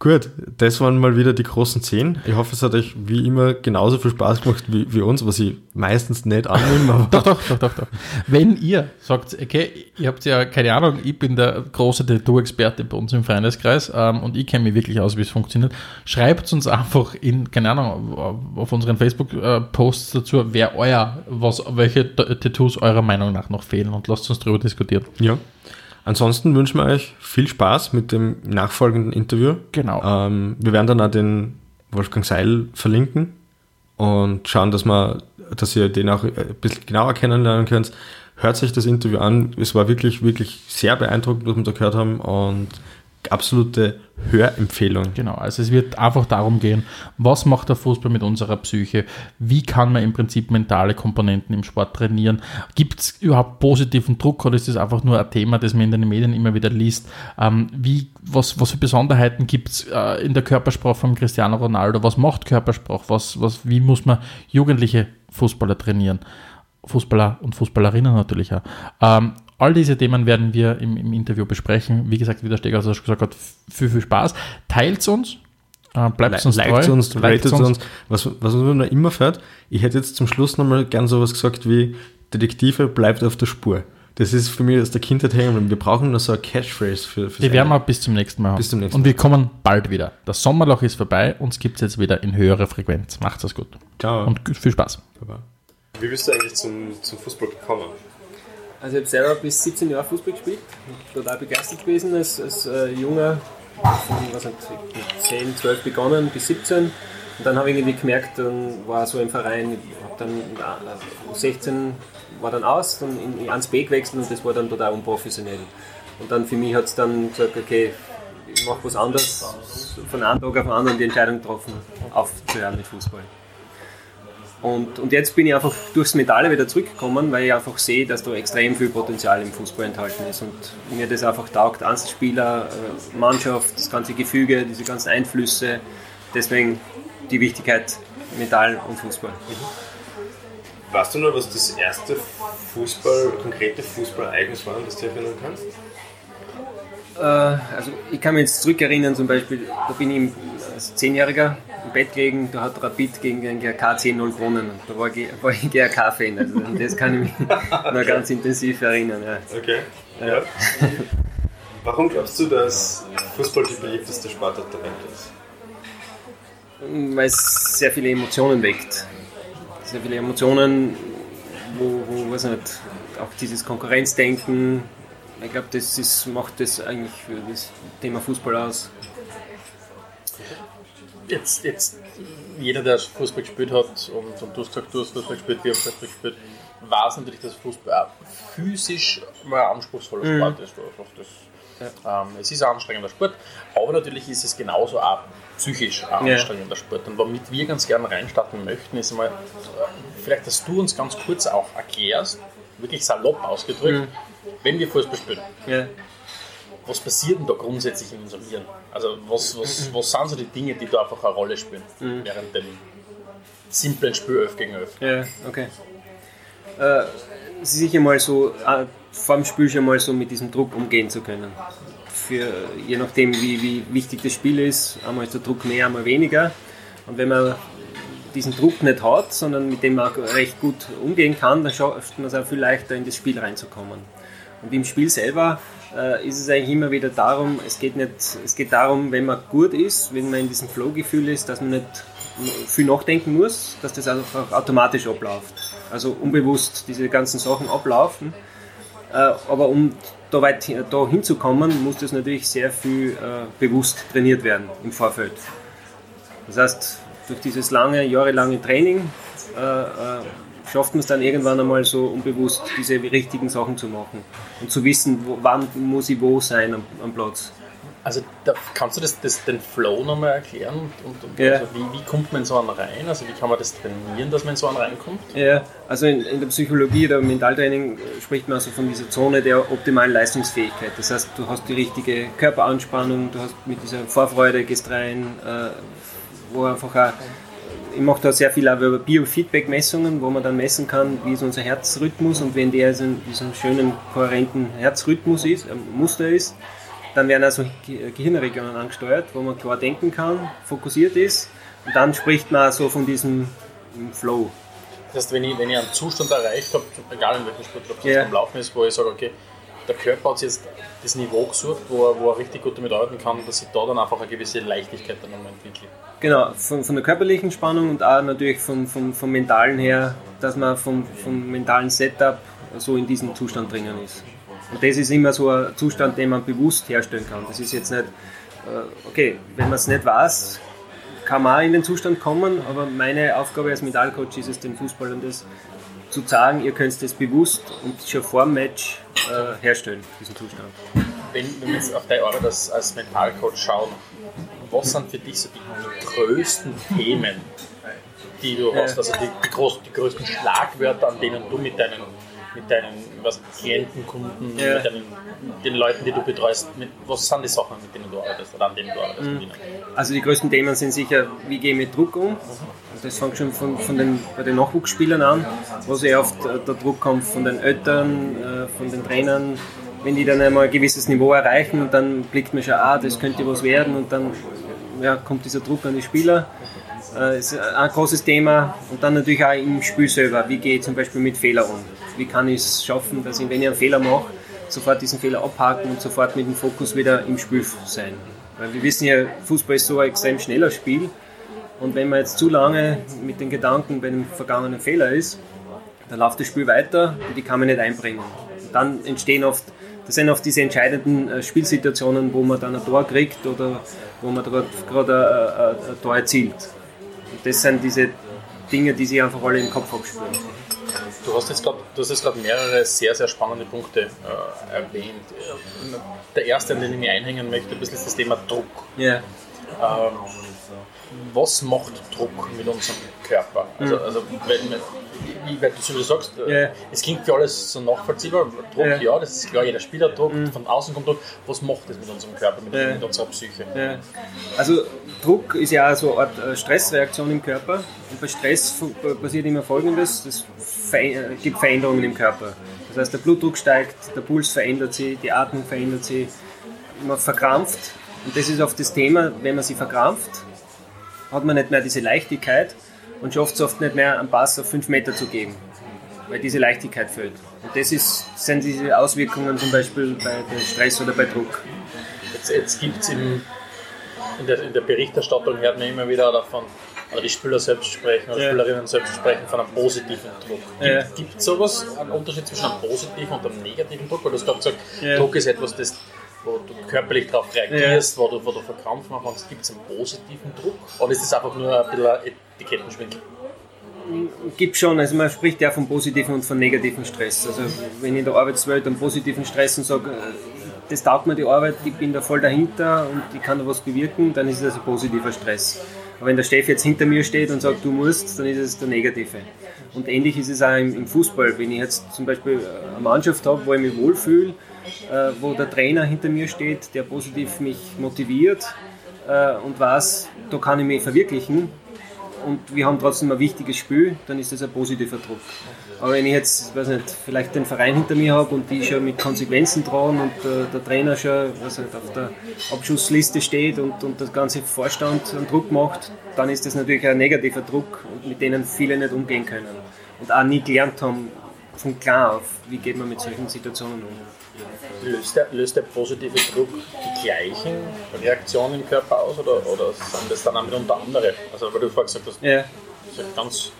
B: Gut, das waren mal wieder die großen zehn. Ich hoffe, es hat euch wie immer genauso viel Spaß gemacht wie, wie uns, was ich meistens nicht annehme,
C: Doch, doch, doch, doch, doch. Wenn ihr sagt, okay, ihr habt ja keine Ahnung, ich bin der große Tattoo-Experte bei uns im Freundeskreis ähm, und ich kenne mich wirklich aus, wie es funktioniert, schreibt uns einfach in, keine Ahnung, auf unseren Facebook-Posts dazu, wer euer, was, welche Tattoos eurer Meinung nach noch fehlen und lasst uns darüber diskutieren.
B: Ja. Ansonsten wünschen wir euch viel Spaß mit dem nachfolgenden Interview.
C: Genau.
B: Ähm, wir werden dann auch den Wolfgang Seil verlinken und schauen, dass, wir, dass ihr den auch ein bisschen genauer kennenlernen könnt. Hört sich das Interview an. Es war wirklich, wirklich sehr beeindruckend, was wir da gehört haben und absolute Hörempfehlung.
C: Genau, also es wird einfach darum gehen, was macht der Fußball mit unserer Psyche? Wie kann man im Prinzip mentale Komponenten im Sport trainieren? Gibt es überhaupt positiven Druck oder ist das einfach nur ein Thema, das man in den Medien immer wieder liest? Ähm, wie, was, was für Besonderheiten gibt es äh, in der Körpersprache von Cristiano Ronaldo? Was macht Körpersprache? Was, was, wie muss man jugendliche Fußballer trainieren? Fußballer und Fußballerinnen natürlich auch. Ähm, all diese Themen werden wir im, im Interview besprechen. Wie gesagt, wie der Steger schon gesagt hat, viel, viel Spaß. Teilt uns, äh, bleibt uns
B: Liked
C: treu.
B: uns, ratet uns. Was, was mir noch immer fährt, ich hätte jetzt zum Schluss nochmal gern sowas gesagt wie Detektive bleibt auf der Spur. Das ist für mich aus der Kindheit hängen. Wir brauchen noch so eine Catchphrase für, für
C: Die werden wir bis zum nächsten Mal haben.
B: Bis zum nächsten
C: Und wir kommen bald wieder. Das Sommerloch ist vorbei, uns gibt es jetzt wieder in höherer Frequenz. Macht's es gut.
B: Ciao.
C: Und viel Spaß.
B: Wie bist du eigentlich zum, zum Fußball gekommen?
F: Also ich habe selber bis 17 Jahre Fußball gespielt, total begeistert gewesen als, als äh, Junger, von was nicht, mit 10, 12 begonnen bis 17 und dann habe ich irgendwie gemerkt, dann war so im Verein, dann äh, 16 war dann aus, dann in, in 1B gewechselt und das war dann total unprofessionell. Und dann für mich hat es dann gesagt, okay, ich mache was anderes, von einem Tag auf den anderen die Entscheidung getroffen, aufzuhören mit Fußball. Und, und jetzt bin ich einfach durchs Mentale wieder zurückgekommen, weil ich einfach sehe, dass da extrem viel Potenzial im Fußball enthalten ist und mir das einfach taugt. Einzelspieler, äh, Mannschaft, das ganze Gefüge, diese ganzen Einflüsse. Deswegen die Wichtigkeit, mental und Fußball.
B: Weißt du noch, was das erste Fußball, konkrete Fußballereignis war, das du erinnern kannst?
F: Äh, also ich kann mich jetzt zurückerinnern, zum Beispiel, da bin ich als Zehnjähriger im Bett gelegen, da hat Rapid gegen den GRK 10-0 gewonnen. Da war, war ich GRK-Fan, also das kann ich mich noch ganz intensiv erinnern. Ja.
B: Okay.
F: Ja.
B: Warum glaubst du, dass Fußball die beliebteste Sportart der Welt ist?
F: weil es sehr viele Emotionen weckt. Sehr viele Emotionen, wo, wo weiß nicht, auch dieses Konkurrenzdenken, ich glaube, das ist, macht das eigentlich für das Thema Fußball aus.
G: Jetzt, jetzt jeder, der Fußball gespielt hat und, und du hast gesagt, du hast Fußball gespielt, wir haben Fußball gespielt, weiß natürlich, dass Fußball auch physisch mal ein anspruchsvoller Sport ist. Einfach das, ähm, es ist ein anstrengender Sport, aber natürlich ist es genauso auch psychisch ein
F: Ja.
G: anstrengender Sport. Und womit wir ganz gerne reinstarten möchten, ist einmal, äh, vielleicht, dass du uns ganz kurz auch erklärst, wirklich salopp ausgedrückt, wenn wir Fußball spielen,
F: Ja.
G: Was passiert denn da grundsätzlich in unserem Hirn? Also was, was, was sind so die Dinge, die da einfach eine Rolle spielen während dem simplen Spiel 11 gegen 11?
F: Ja, okay. Äh, es ist sicher mal so, äh, vor dem Spiel schon mal so mit diesem Druck umgehen zu können. Für, je nachdem, wie, wie wichtig das Spiel ist, einmal ist der Druck mehr, einmal weniger. Und wenn man diesen Druck nicht hat, sondern mit dem man auch recht gut umgehen kann, dann schafft man es auch viel leichter in das Spiel reinzukommen. Und im Spiel selber äh, ist es eigentlich immer wieder darum, es geht, nicht, es geht darum, wenn man gut ist, wenn man in diesem Flow-Gefühl ist, dass man nicht viel nachdenken muss, dass das einfach automatisch abläuft. Also unbewusst diese ganzen Sachen ablaufen. Äh, aber um da, weit, da hinzukommen, muss das natürlich sehr viel äh, bewusst trainiert werden im Vorfeld. Das heißt, durch dieses lange, jahrelange Training äh, schafft man es dann irgendwann einmal so unbewusst, diese richtigen Sachen zu machen und zu wissen, wo, wann muss ich wo sein am, am Platz.
G: Also da, kannst du das, das, den Flow nochmal erklären? Und, und
F: Ja.
G: also wie, wie kommt man in so einen rein? Also wie kann man das trainieren, dass man in so einen reinkommt?
F: Ja, also in, in der Psychologie oder im Mentaltraining äh, spricht man also von dieser Zone der optimalen Leistungsfähigkeit. Das heißt, du hast die richtige Körperanspannung, du hast mit dieser Vorfreude gehst rein, äh, wo einfach auch, ich mache da sehr viel auch über Biofeedback-Messungen, wo man dann messen kann, wie ist unser Herzrhythmus und wenn der so in diesem schönen, kohärenten Herzrhythmus ist, Muster ist, dann werden also Ge- Gehirnregionen angesteuert, wo man klar denken kann, fokussiert ist und dann spricht man so von diesem Flow.
G: Das heißt, wenn ich, wenn ich einen Zustand erreicht habe, egal in welchem Sport, ob das
F: Ja.
G: beim Laufen ist, wo ich sage, okay, der Körper hat jetzt das Niveau gesucht, wo er, wo er richtig gut damit arbeiten kann, dass ich da dann einfach eine gewisse Leichtigkeit dann nochmal entwickle.
F: Genau, von, von der körperlichen Spannung und auch natürlich vom, vom, vom mentalen her, dass man vom, vom mentalen Setup so in diesem Zustand drinnen ist. Und das ist immer so ein Zustand, den man bewusst herstellen kann. Das ist jetzt nicht, äh, okay, wenn man es nicht weiß, kann man auch in den Zustand kommen, aber meine Aufgabe als Mentalcoach ist es, den Fußballern das zu sagen, ihr könnt das bewusst und schon vor dem Match äh, herstellen, diesen Zustand.
G: Wenn, wenn wir jetzt auf deine Arbeit als, als Mentalcoach schauen, was sind für dich so die größten Themen, die du hast? Also die, die, groß, die größten Schlagwörter, an denen du mit deinen, mit deinen was, Klienten, Kunden,
F: Ja.
G: mit deinen, den Leuten, die du betreust, mit, was sind die Sachen, mit denen du arbeitest oder an denen du arbeitest? ihnen?
F: Also die größten Themen sind sicher, wie gehe ich mit Druck um? Also das fängt schon von, von den, bei den Nachwuchsspielern an, wo sehr oft der Druck kommt von den Eltern, äh, von den Trainern. Wenn die dann einmal ein gewisses Niveau erreichen, dann blickt man schon, ah, das könnte was werden und dann ja, kommt dieser Druck an die Spieler. Äh, ist ein großes Thema und dann natürlich auch im Spiel selber. Wie gehe ich zum Beispiel mit Fehlern um? Wie kann ich es schaffen, dass ich, wenn ich einen Fehler mache, sofort diesen Fehler abhaken und sofort mit dem Fokus wieder im Spiel sein? Weil wir wissen ja, Fußball ist so ein extrem schneller Spiel und wenn man jetzt zu lange mit den Gedanken bei einem vergangenen Fehler ist, dann läuft das Spiel weiter und die kann man nicht einbringen. Und dann entstehen oft, das sind oft diese entscheidenden äh, Spielsituationen, wo man dann ein Tor kriegt oder wo man gerade ein, ein, ein Tor erzielt. Und das sind diese Dinge, die sich einfach alle im Kopf abspielen.
G: Du hast jetzt gerade du hast jetzt gerade mehrere sehr, sehr spannende Punkte äh, erwähnt. Äh, Der erste, an den ich mich einhängen möchte, ein bisschen ist das Thema Druck.
F: Ja.
G: Ähm, was macht Druck mit unserem Körper? Also, also wenn, so wie du sagst, äh,
F: Ja.
G: es klingt für alles so nachvollziehbar. Druck,
F: Ja.
G: ja. das ist klar, jeder Spieler Druck, von außen kommt Druck. Was macht das mit unserem Körper, mit,
F: Ja.
G: mit unserer Psyche?
F: Also Druck ist ja so eine Art äh, Stressreaktion im Körper. Und bei Stress äh, passiert immer Folgendes, es verändert- gibt Veränderungen im Körper. Das heißt, der Blutdruck steigt, der Puls verändert sich, die Atmung verändert sich, man verkrampft. Und das ist oft das Thema, wenn man sich verkrampft, hat man nicht mehr diese Leichtigkeit und schafft es oft nicht mehr, einen Pass auf 5 Meter zu geben, weil diese Leichtigkeit fehlt. Und das ist, sind diese Auswirkungen zum Beispiel bei, Stress oder bei Druck.
G: Jetzt, jetzt gibt es in der, in der Berichterstattung, hört man immer wieder davon, oder die Spieler selbst sprechen, oder
F: Ja.
G: Spielerinnen selbst sprechen von einem positiven Druck.
F: Ja.
G: Gibt es sowas, einen Unterschied zwischen einem positiven und einem negativen Druck? Weil du hast gerade gesagt,
F: Ja.
G: Druck ist etwas, das, wo du körperlich darauf reagierst, wo du, wo du verkrampft machst. Gibt es einen positiven Druck? Oder ist das einfach nur ein bisschen ein Etikettenschwindel?
F: gibt schon, also man spricht ja von positiven und von negativen Stress. Also wenn ich in der Arbeitswelt einen positiven Stress und sage, äh, das taugt mir die Arbeit, ich bin da voll dahinter und ich kann da was bewirken, dann ist das ein positiver Stress. Aber wenn der Chef jetzt hinter mir steht und sagt, du musst, dann ist es der negative. Und ähnlich ist es auch im, Fußball. Wenn ich jetzt zum Beispiel äh, eine Mannschaft habe, wo ich mich wohlfühle, äh, wo der Trainer hinter mir steht, der positiv mich motiviert äh, und weiß, da kann ich mich verwirklichen, und wir haben trotzdem ein wichtiges Spiel, dann ist das ein positiver Druck. Aber wenn ich jetzt, weiß nicht, vielleicht den Verein hinter mir habe und die schon mit Konsequenzen drohen und äh, der Trainer schon weiß nicht, auf der Abschussliste steht und, und das ganze Vorstand einen Druck macht, dann ist das natürlich ein negativer Druck, mit denen viele nicht umgehen können. Und auch nie gelernt haben, von klar auf, wie geht man mit solchen Situationen um.
G: Löst der, löst der positive Druck die gleichen Reaktionen im Körper aus oder, oder sind das dann auch mitunter andere? Also, weil du vorher gesagt hast,
F: Ja.
G: ganz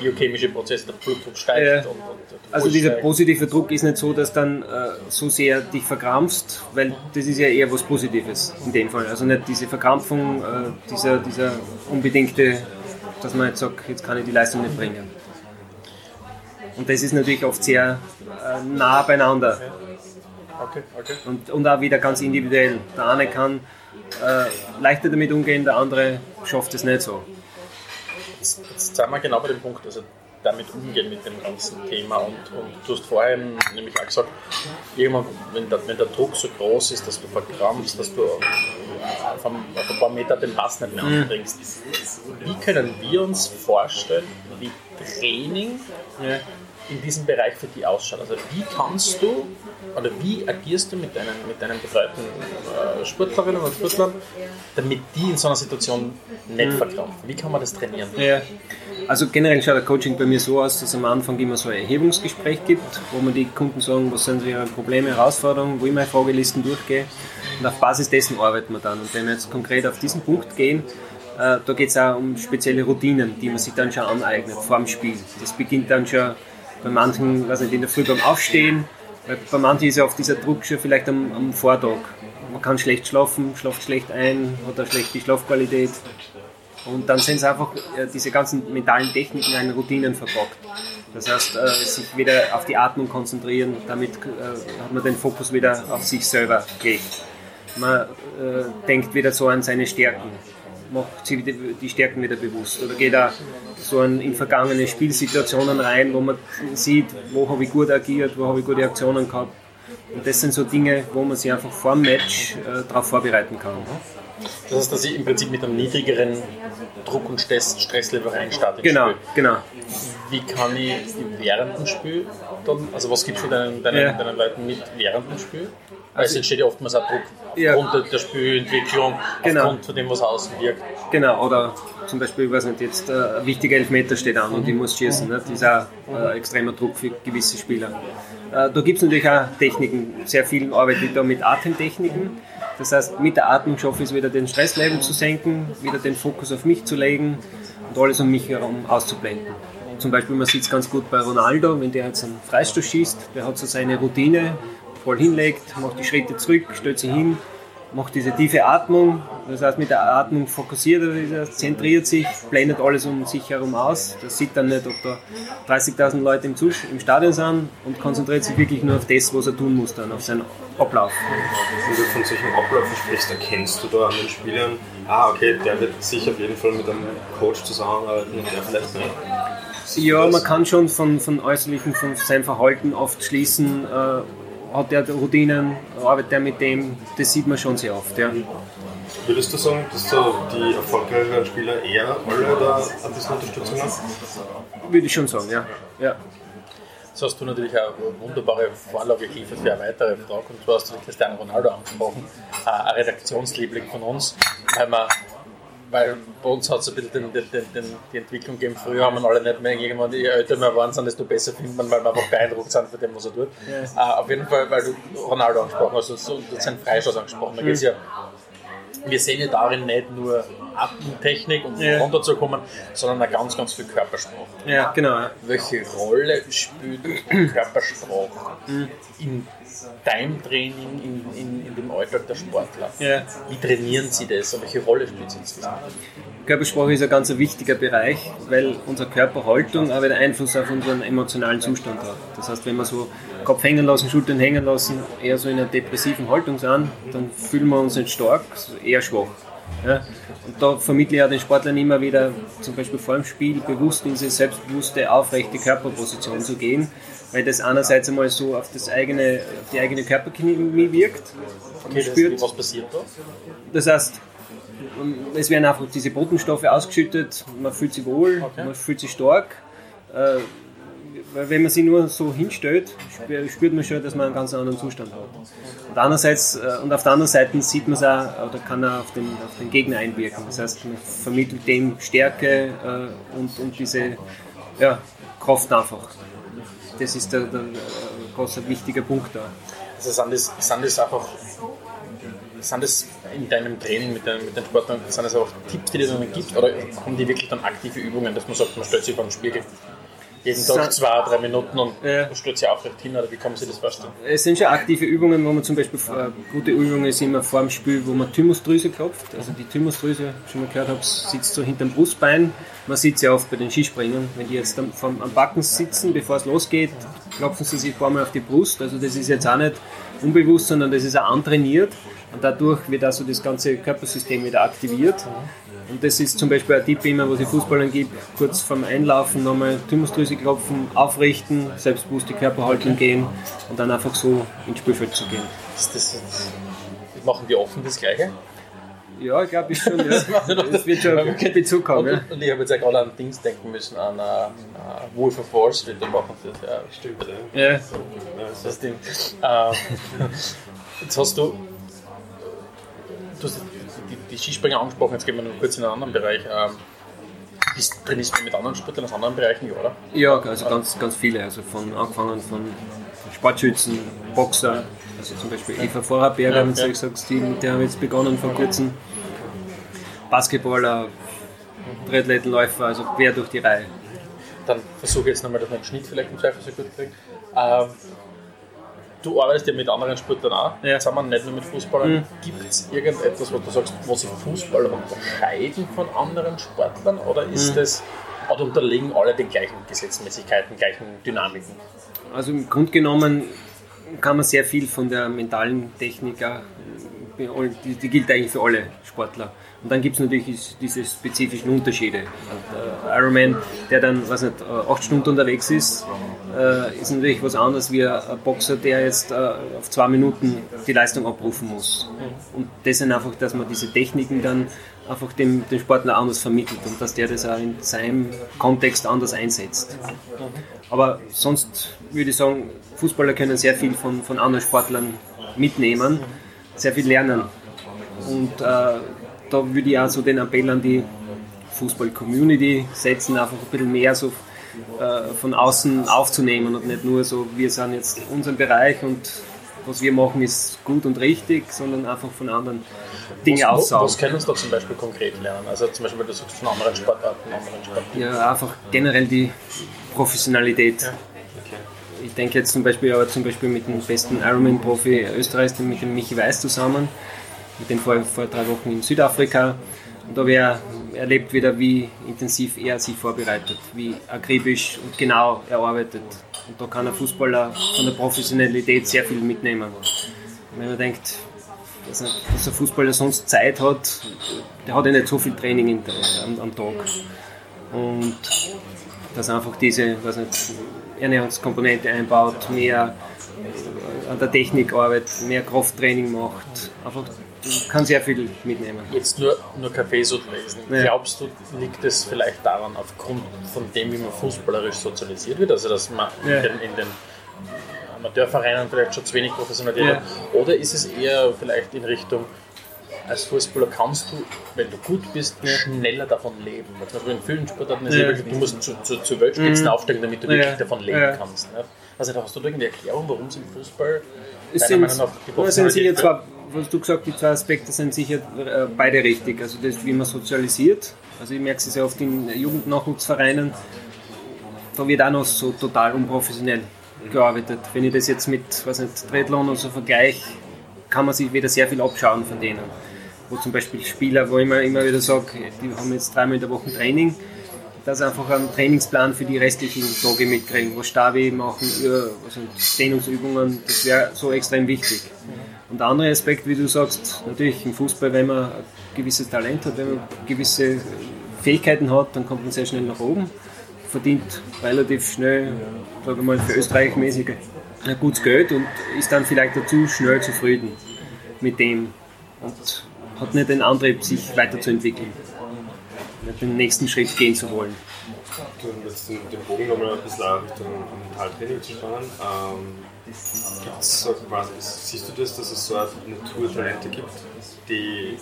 G: biochemische Prozesse, der Blutdruck steigt
F: Ja.
G: und, und der
F: Also dieser
G: steigt.
F: positive Druck ist nicht so, dass dann äh, so sehr dich verkrampfst, weil das ist ja eher was Positives in dem Fall. Also nicht diese Verkrampfung, äh, dieser, dieser unbedingte, dass man jetzt sagt, jetzt kann ich die Leistung nicht bringen. Und das ist natürlich oft sehr äh, nah beieinander
G: Okay, okay.
F: und, und auch wieder ganz individuell. Der eine kann äh, leichter damit umgehen, der andere schafft es nicht so.
G: Jetzt sind wir genau bei dem Punkt, also damit umgehen mit dem ganzen Thema. Und, und du hast vorhin nämlich auch gesagt, irgendwann, wenn der, wenn der Druck so groß ist, dass du verkrampfst, dass du auf ein, auf ein paar Meter den Pass nicht mehr anbringst. Wie können wir uns vorstellen, wie Training in diesem Bereich für die ausschaut? Also wie kannst du oder wie agierst du mit deinen, mit deinen betreuten äh, Sportlerinnen und Sportlern, damit die in so einer Situation nicht verkrampfen? Wie kann man das trainieren?
F: Ja. Also generell schaut der Coaching bei mir so aus, dass es am Anfang immer so ein Erhebungsgespräch gibt, wo man die Kunden sagen, was sind ihre Probleme, Herausforderungen, wo ich meine Fragelisten durchgehe und auf Basis dessen arbeiten wir dann. Und wenn wir jetzt konkret auf diesen Punkt gehen, äh, da geht es auch um spezielle Routinen, die man sich dann schon aneignet vor dem Spiel. Das beginnt dann schon bei manchen, weiß nicht, in der Früh beim Aufstehen, bei manchen ist ja oft dieser Druck schon vielleicht am, am Vortag. Man kann schlecht schlafen, schlaft schlecht ein, hat eine schlechte Schlafqualität. Und dann sind es einfach äh, diese ganzen mentalen Techniken in Routinen verpackt. Das heißt, äh, sich wieder auf die Atmung konzentrieren, damit äh, hat man den Fokus wieder auf sich selber gelegt. Man denkt wieder so an seine Stärken, macht sich wieder die Stärken wieder bewusst oder geht auch so an, in vergangene Spielsituationen rein, wo man sieht, wo habe ich gut agiert, wo habe ich gute Aktionen gehabt. Und das sind so Dinge, wo man sich einfach vor dem Match äh, darauf vorbereiten kann.
G: Das heißt, dass ich im Prinzip mit einem niedrigeren Druck- und Stress- Stresslevel reinstarte. ins
F: Genau,
G: Spiel.
F: genau.
G: Wie kann ich während dem Spiel dann, also was gibst du deinen, deinen,
F: Ja.
G: deinen Leuten mit während dem Spiel? Es entsteht ja oftmals auch Druck
F: Ja.
G: aufgrund der- Spielentwicklung,
F: Genau.
G: aufgrund von dem, was außen wirkt.
F: Genau, oder zum Beispiel, ich weiß nicht, jetzt äh, ein wichtiger Elfmeter steht an und ich muss schießen. Ne? Das ist auch äh, extremer Druck für gewisse Spieler. Äh, da gibt es natürlich auch Techniken. Sehr viel arbeite ich da mit Atemtechniken. Das heißt, mit der Atmung schaffe ich es wieder, den Stresslevel zu senken, wieder den Fokus auf mich zu legen und alles um mich herum auszublenden. Zum Beispiel, man sieht es ganz gut bei Ronaldo, wenn der jetzt einen Freistoß schießt, der hat so seine Routine, voll hinlegt, macht die Schritte zurück, stellt sich hin, macht diese tiefe Atmung. Das heißt, mit der Atmung fokussiert er zentriert sich, blendet alles um sich herum aus. Das sieht dann nicht, ob da 30.000 Leute im, Zus im Stadion sind und konzentriert sich wirklich nur auf das, was er tun muss, dann auf seinen Ablauf.
B: Wenn du von solchen Abläufen sprichst, erkennst du da an den Spielern, ah, okay, der wird sicher auf jeden Fall mit einem Coach zusammenarbeiten und der vielleicht nicht.
F: Ja, man kann schon von, von äußerlichen, von seinem Verhalten oft schließen, äh, hat er Routinen, arbeitet er mit dem, das sieht man schon sehr oft. Ja.
B: Würdest du sagen, dass da die erfolgreicheren Spieler eher alle da ein bisschen Unterstützung haben?
F: Würde ich schon sagen, ja. ja.
G: Jetzt hast du natürlich auch eine wunderbare Vorlage geliefert für eine weitere Frage. Und zwar hast du den Cristiano Ronaldo angesprochen, äh, ein Redaktionsliebling von uns, weil man weil bei uns hat es ein bisschen den, den, den, die Entwicklung gegeben. Früher haben wir alle nicht mehr irgendwann, je älter wir waren, sind, desto besser findet man, weil wir einfach beeindruckt sind von dem, was er tut. Ja. Uh, auf jeden Fall, weil du Ronaldo angesprochen hast, also du hast seinen Freistoß angesprochen. Da mhm. geht's ja, wir sehen ja darin nicht nur Attentechnik und ja. runterzukommen, sondern auch ganz, ganz viel Körpersprache.
F: Ja, genau.
G: Welche Rolle spielt Körpersprache mhm. in deinem Training, in, in, in, dem Alltag der Sportler? Ja. Wie trainieren sie das und welche Rolle spielt es insgesamt?
F: Körpersprache ist ein ganz wichtiger Bereich, weil unsere Körperhaltung auch wieder Einfluss auf unseren emotionalen Zustand hat. Das heißt, wenn wir so Kopf hängen lassen, Schultern hängen lassen, eher so in einer depressiven Haltung sind, dann fühlen wir uns nicht stark, eher schwach. Ja? Und da vermittle ich auch den Sportlern immer wieder, zum Beispiel vor dem Spiel, bewusst in diese selbstbewusste, aufrechte Körperposition zu gehen, weil das einerseits einmal so auf, das eigene, auf die eigene Körperchemie wirkt.
G: Okay, spürt. Was passiert da?
F: Das heißt, es werden einfach diese Botenstoffe ausgeschüttet, man fühlt sich wohl, okay. man fühlt sich stark. Äh, weil wenn man sich nur so hinstellt, spürt man schon, dass man einen ganz anderen Zustand hat. Und, andererseits, äh, und auf der anderen Seite sieht man es auch, oder kann er auf den, auf den Gegner einwirken. Das heißt, man vermittelt dem Stärke äh, und, und diese ja, Kraft einfach. Das ist der, der, der große wichtiger Punkt da.
G: Also sind das, sind das einfach sind das in deinem Training mit den, mit den Sportlern, sind das auch Tipps, die du dann gibst, oder haben die wirklich dann aktive Übungen, dass man sagt, man stellt sich den Spiegel jeden Tag zwei, drei Minuten und ja. stellt sich aufrecht hin, oder wie kann man sich das vorstellen?
F: Es sind schon aktive Übungen, wo man zum Beispiel, äh, gute Übungen ist immer vor dem Spiel, wo man Thymusdrüse klopft. Also die Thymusdrüse, schon mal gehört habe, sitzt so hinterm Brustbein. Man sieht sie oft bei den Skispringern. Wenn die jetzt am, am Backen sitzen, bevor es losgeht, klopfen sie sich ein paar Mal auf die Brust. Also das ist jetzt auch nicht unbewusst, sondern das ist auch antrainiert. Und dadurch wird also das ganze Körpersystem wieder aktiviert. Und das ist zum Beispiel ein Tipp immer, was ich Fußballern gebe, kurz vorm Einlaufen nochmal Thymusdrüse klopfen, aufrichten, selbstbewusst die Körperhaltung gehen und dann einfach so ins Spielfeld zu gehen.
G: Ist das, machen die offen das Gleiche?
F: Ja, ich glaube ich schon. Ja. das wird schon einen Bezug haben.
G: Und, ja. und ich habe jetzt ja gerade an Dings denken müssen, an uh, Wolf of Wall Street, da machen sie das. Ja, stimmt. Ja. ja. Das Ding. Ähm, jetzt hast du, du hast die Skispringer angesprochen, jetzt gehen wir noch kurz in einen anderen Bereich. Ähm, bist, trainierst du mit anderen Sportlern aus anderen Bereichen, oder?
F: Ja, also ganz, ganz viele. Also von angefangen von Sportschützen, Boxer, also zum Beispiel Eva Vorarberger, ja, du ja. sagst, die, mit der haben jetzt begonnen vor kurzem. Basketballer, Triathletenläufer, also quer durch die Reihe.
G: Dann versuche ich jetzt nochmal, dass man den Schnitt vielleicht im Zweifel so gut kriegt. Ähm, du arbeitest ja mit anderen Sportlern auch, ja. zusammen, nicht nur mit Fußballern. Mhm. Gibt es irgendetwas, wo du sagst, was sich Fußballer unterscheiden von anderen Sportlern oder ist mhm. das, oder unterliegen alle den gleichen Gesetzmäßigkeiten, gleichen Dynamiken?
F: Also im Grunde genommen kann man sehr viel von der mentalen Technik, die, die gilt eigentlich für alle Sportler. Und dann gibt es natürlich diese spezifischen Unterschiede. Und, äh, Ironman, der dann, weiß nicht, äh, acht Stunden unterwegs ist, äh, ist natürlich was anderes wie ein Boxer, der jetzt auf zwei Minuten die Leistung abrufen muss. Und das sind einfach, dass man diese Techniken dann einfach dem, dem Sportler anders vermittelt und dass der das auch in seinem Kontext anders einsetzt. Aber sonst würde ich sagen, Fußballer können sehr viel von, von anderen Sportlern mitnehmen, sehr viel lernen. Und äh, da würde ich auch so den Appell an die Fußball-Community setzen, einfach ein bisschen mehr so äh, von außen aufzunehmen und nicht nur so, wir sind jetzt in unserem Bereich und was wir machen ist gut und richtig, sondern einfach von anderen Dingen aussaugen.
G: Was können uns da zum Beispiel konkret lernen? Also zum Beispiel, du sagst von anderen Sportarten, anderen Sportarten.
F: Ja, einfach generell die Professionalität. Ja. Ich denke jetzt zum Beispiel, aber zum Beispiel mit dem besten Ironman-Profi Österreichs, mit dem Michi Weiß zusammen mit dem vor, vor drei Wochen in Südafrika. Und da habe ich erlebt wieder, wie intensiv er sich vorbereitet, wie akribisch und genau er arbeitet. Und da kann ein Fußballer von der Professionalität sehr viel mitnehmen. wenn man denkt, dass ein Fußballer sonst Zeit hat, der hat ja nicht so viel Training am, am Tag. Und dass einfach diese was nicht, Ernährungskomponente einbaut, mehr äh, an der Technik arbeitet, mehr Krafttraining macht. Einfach kann sehr viel mitnehmen.
G: Jetzt nur, nur Kaffeesud lesen.
F: Ja.
G: Glaubst du, liegt es vielleicht daran, aufgrund von dem, wie man fußballerisch sozialisiert wird? Also, dass man
F: Ja.
G: in, den, in den Amateurvereinen vielleicht schon zu wenig professionell
F: Ja.
G: Oder ist es eher vielleicht in Richtung, als Fußballer kannst du, wenn du gut bist, schneller davon leben? Weil zum Beispiel in vielen Sportarten ist
F: Ja.
G: ja. wirklich, du musst zu, zu, zu Weltspitzen aufsteigen, damit du
F: Ja.
G: wirklich davon leben
F: Ja.
G: kannst. Ne? Also, da hast du da irgendeine Erklärung, warum es im Fußball
F: Es sind,
G: Meinung nach die
F: sind sicher zwei, was du gesagt die zwei Aspekte sind sicher äh, beide richtig. Also das, wie man sozialisiert. Also ich merke es sehr oft in Jugendnachwuchsvereinen, da wird auch noch so total unprofessionell gearbeitet. Wenn ich das jetzt mit was nicht, Triathlon oder so vergleiche, kann man sich wieder sehr viel abschauen von denen. Wo zum Beispiel Spieler, wo ich immer, immer wieder sage, die haben jetzt dreimal in der Woche Training, dass einfach einen Trainingsplan für die restlichen Tage mitkriegen, wo Stabi machen, also Dehnungsübungen, das wäre so extrem wichtig. Und der andere Aspekt, wie du sagst, natürlich im Fußball, wenn man ein gewisses Talent hat, wenn man gewisse Fähigkeiten hat, dann kommt man sehr schnell nach oben, verdient relativ schnell, sagen wir mal, für Österreich mäßig ein gutes Geld und ist dann vielleicht dazu schnell zufrieden mit dem und hat nicht den Antrieb, sich weiterzuentwickeln, nicht den nächsten Schritt gehen zu wollen.
B: Um jetzt den, den Bogen nochmal ein bisschen Richtung Mentaltraining zu spannen. Ähm, so quasi, siehst du das, dass es so eine Naturtalente gibt, die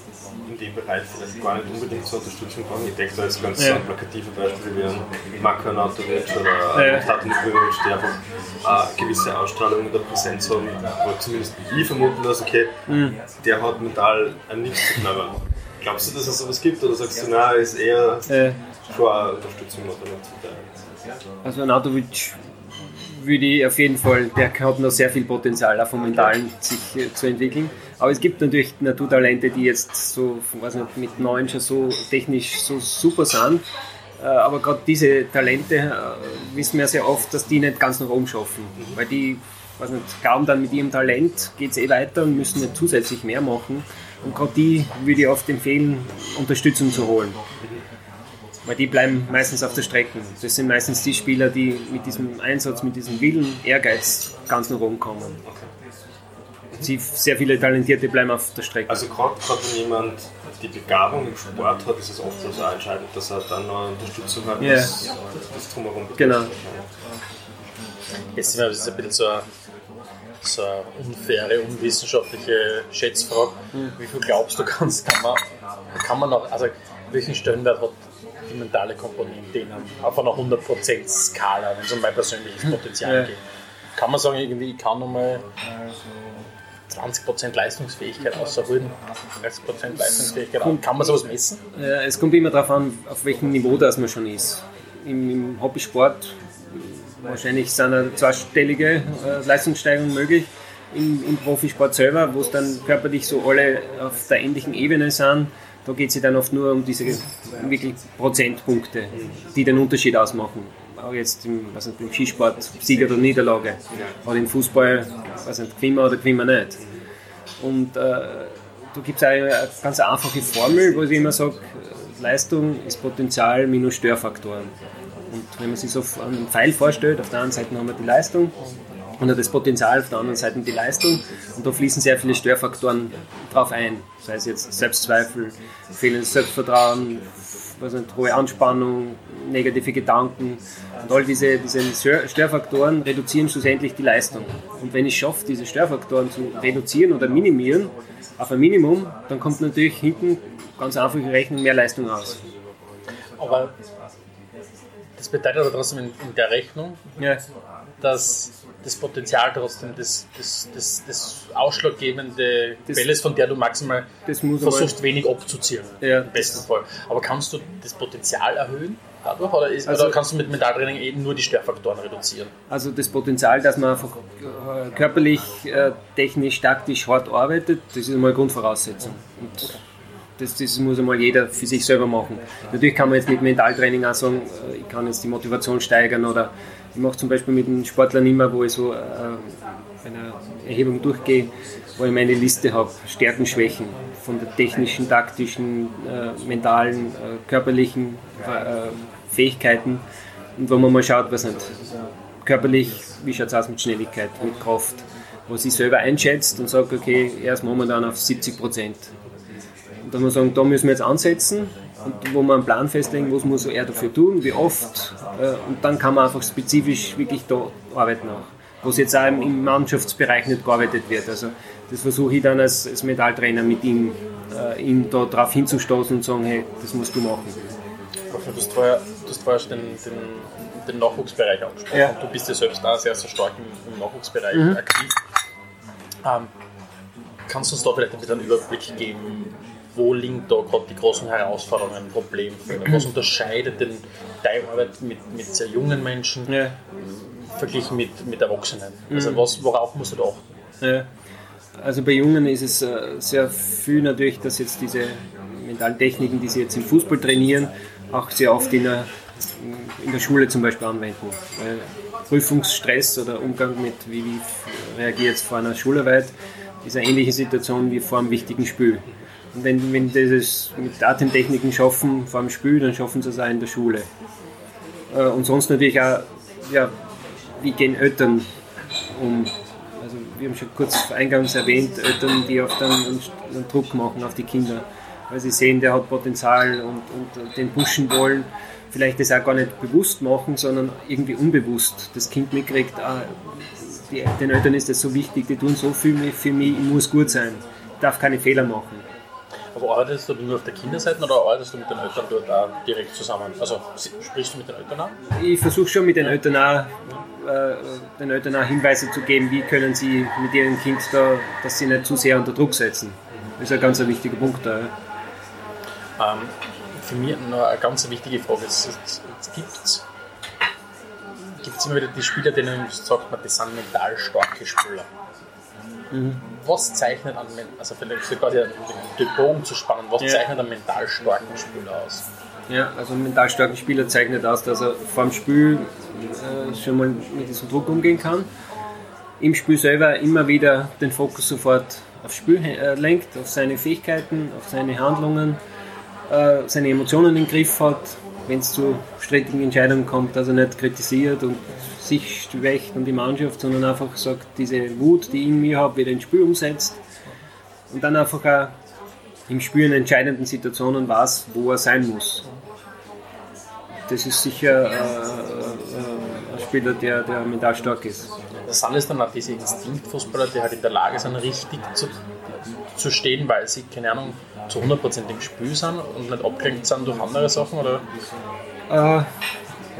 B: in dem Bereich vielleicht gar nicht unbedingt zur Unterstützung brauchen? Ich denke da jetzt ganz
F: Ja.
B: an plakative Beispiele wie ein Marco Anatovic oder
F: Ja.
B: die einfach eine gewisse Ausstrahlung oder Präsenz haben, wo zumindest ich vermuten lasse, okay,
F: Mhm.
B: der hat mental ein nichts zu tun. Aber glaubst du, dass es sowas gibt oder sagst du, nein, ist eher
F: Äh,
B: schon eine Unterstützung zum Teil?
F: Also Anatovic würde ich auf jeden Fall, der hat noch sehr viel Potenzial, auch vom Mentalen sich äh, zu entwickeln. Aber es gibt natürlich Naturtalente, die jetzt so, weiß nicht, mit neun schon so technisch so super sind. Äh, Aber gerade diese Talente äh, wissen wir sehr oft, dass die nicht ganz nach oben schaffen. Weil die weiß nicht, glauben dann mit ihrem Talent geht es eh weiter und müssen nicht zusätzlich mehr machen. Und gerade die würde ich oft empfehlen, Unterstützung zu holen. Weil die bleiben meistens auf der Strecke. Das sind meistens die Spieler, die mit diesem Einsatz, mit diesem Willen, Ehrgeiz ganz nach oben kommen. Sie, sehr viele Talentierte bleiben auf der Strecke.
B: Also gerade wenn jemand die Begabung im Sport hat, ist es oft so entscheidend, dass er dann noch Unterstützung hat,
F: Ja.
B: was das drumherum betrifft.
F: Genau.
G: Jetzt ist es ein bisschen so eine, so eine unfaire, unwissenschaftliche Schätzfrage. Wie viel glaubst du, kannst, kann, man, kann man noch, also welchen Stellenwert hat die mentale Komponente in einem, auf einer 100% Skala, wenn es um mein persönliches Potenzial
F: Ja.
G: geht? Kann man sagen, irgendwie, ich kann nochmal 20% Leistungsfähigkeit rausholen? 30% Leistungsfähigkeit, kann man sowas messen?
F: Äh, Es kommt immer darauf an, auf welchem Niveau das man schon ist. Im, im Hobbysport wahrscheinlich sind eine zweistellige äh, Leistungssteigerung möglich. Im, Im Profisport selber, wo es dann körperlich so alle auf der ähnlichen Ebene sind, da geht es dann oft nur um diese wirklich Prozentpunkte, die den Unterschied ausmachen. Auch jetzt im, was nicht, im Skisport, Sieg oder Niederlage. Oder im Fußball, was nicht, gewinnen oder gewinnen nicht. Und äh, da gibt es eine ganz einfache Formel, wo ich immer sage, Leistung ist Potenzial minus Störfaktoren. Und wenn man sich so einen Pfeil vorstellt, auf der einen Seite haben wir die Leistung und das Potenzial, auf der anderen Seite die Leistung. Und da fließen sehr viele Störfaktoren drauf ein. Sei es jetzt Selbstzweifel, fehlendes Selbstvertrauen, nicht, hohe Anspannung, negative Gedanken. All diese, diese Stör- Störfaktoren reduzieren schlussendlich die Leistung. Und wenn ich schaffe, diese Störfaktoren zu reduzieren oder minimieren auf ein Minimum, dann kommt natürlich hinten ganz einfache Rechnung mehr Leistung raus.
G: Aber das bedeutet aber trotzdem in, in der Rechnung,
F: Ja,
G: dass das Potenzial trotzdem das, das, das, das ausschlaggebende Quelle ist, von der du maximal versuchst, wenig abzuziehen.
F: Ja,
G: Im besten Fall. Aber kannst du das Potenzial erhöhen dadurch? Oder, ist,
F: Also-
G: oder kannst du mit Mentaltraining eben nur die Störfaktoren reduzieren?
F: Also das Potenzial, dass man einfach äh, körperlich, äh, technisch, taktisch hart arbeitet, das ist einmal Grundvoraussetzung. Und das, das muss einmal jeder für sich selber machen. Natürlich kann man jetzt mit Mentaltraining auch sagen, äh, ich kann jetzt die Motivation steigern oder ich mache zum Beispiel mit den Sportlern immer, wo ich so äh, eine Erhebung durchgehe, wo ich meine Liste habe, Stärken, Schwächen, von der technischen, taktischen, äh, mentalen, äh, körperlichen äh, Fähigkeiten Und wenn man mal schaut, was nicht, körperlich, wie schaut es aus mit Schnelligkeit, mit Kraft, wo sie selber einschätzt und sagt, okay, er ist momentan auf 70 Prozent. Und dann muss man sagen, da müssen wir jetzt ansetzen und wo wir einen Plan festlegen, was muss er dafür tun, wie oft. Äh, und dann kann man einfach spezifisch wirklich da arbeiten auch. Was jetzt auch im- Mannschaftsbereich nicht gearbeitet wird. Also das versuche ich dann als, als Metalltrainer mit ihm, äh, ihn da drauf hinzustoßen und sagen, hey, das musst du machen.
G: Du hast vorher, du hast vorher den, den, den Nachwuchsbereich angesprochen.
F: Ja.
G: Du bist ja selbst da sehr, sehr stark im, im Nachwuchsbereich
F: Mhm.
G: aktiv. Ähm, kannst du uns da vielleicht ein bisschen einen Überblick geben, wo liegen da gerade die großen Herausforderungen, Probleme? Was unterscheidet denn deine Arbeit mit, mit sehr jungen Menschen
F: Ja.
G: verglichen mit, mit Erwachsenen? Also was, worauf musst du da achten?
F: Ja. Also bei Jungen ist es äh, sehr viel natürlich, dass jetzt diese mentalen Techniken, die sie jetzt im Fußball trainieren, auch sehr oft in der, in der Schule zum Beispiel anwenden. Weil Prüfungsstress oder Umgang mit, wie, wie reagiert jetzt vor einer Schularbeit, ist eine ähnliche Situation wie vor einem wichtigen Spiel. Und wenn, wenn die das mit Atemtechniken schaffen vor einem Spiel, dann schaffen sie es auch in der Schule. Äh, Und sonst natürlich auch, ja, wie gehen Eltern um? Also wir haben schon kurz eingangs erwähnt, Eltern, die oft einen, einen Druck machen auf die Kinder, weil sie sehen, der hat Potenzial und, und den pushen wollen. Vielleicht das auch gar nicht bewusst machen, sondern irgendwie unbewusst das Kind mitkriegt, ah, die, den Eltern ist das so wichtig, die tun so viel für mich, ich muss gut sein, ich darf keine Fehler machen.
G: Aber arbeitest du nur auf der Kinderseite oder arbeitest du mit den Eltern dort auch direkt zusammen? Also sprichst du mit den Eltern auch?
F: Ich versuche schon mit den Eltern auch, äh, den Eltern auch Hinweise zu geben, wie können sie mit ihrem Kind da, dass sie nicht zu sehr unter Druck setzen. Das ist ein ganz ein wichtiger Punkt da.
G: Ähm, für mich noch eine ganz wichtige Frage. Es, gibt es immer wieder die Spieler, denen sagt man, das sind mental starke Spieler. Was zeichnet einen, Men- also vielleicht sogar den, Bogen zu spannen, was
F: Ja.
G: zeichnet einen mental starken Spieler aus?
F: Ja, also ein mental starker Spieler zeichnet aus, dass er vor dem Spiel äh, schon mal mit diesem Druck umgehen kann. Im Spiel selber immer wieder den Fokus sofort aufs Spiel äh, lenkt, auf seine Fähigkeiten, auf seine Handlungen, äh, seine Emotionen im Griff hat, wenn es zu strittigen Entscheidungen kommt, dass er nicht kritisiert und sich schwächt und die Mannschaft, sondern einfach sagt, diese Wut, die ich in mir habe, wieder ins Spiel umsetzt und dann einfach auch im Spiel in entscheidenden Situationen weiß, wo er sein muss. Das ist sicher äh, äh, ein Spieler, der, der mental stark ist.
G: Sind es dann auch diese Instinktfußballer, die halt in der Lage sind, richtig zu, zu stehen, weil sie, keine Ahnung, zu 100% im Spiel sind und nicht abgelenkt sind durch andere Sachen? Oder?
F: Äh,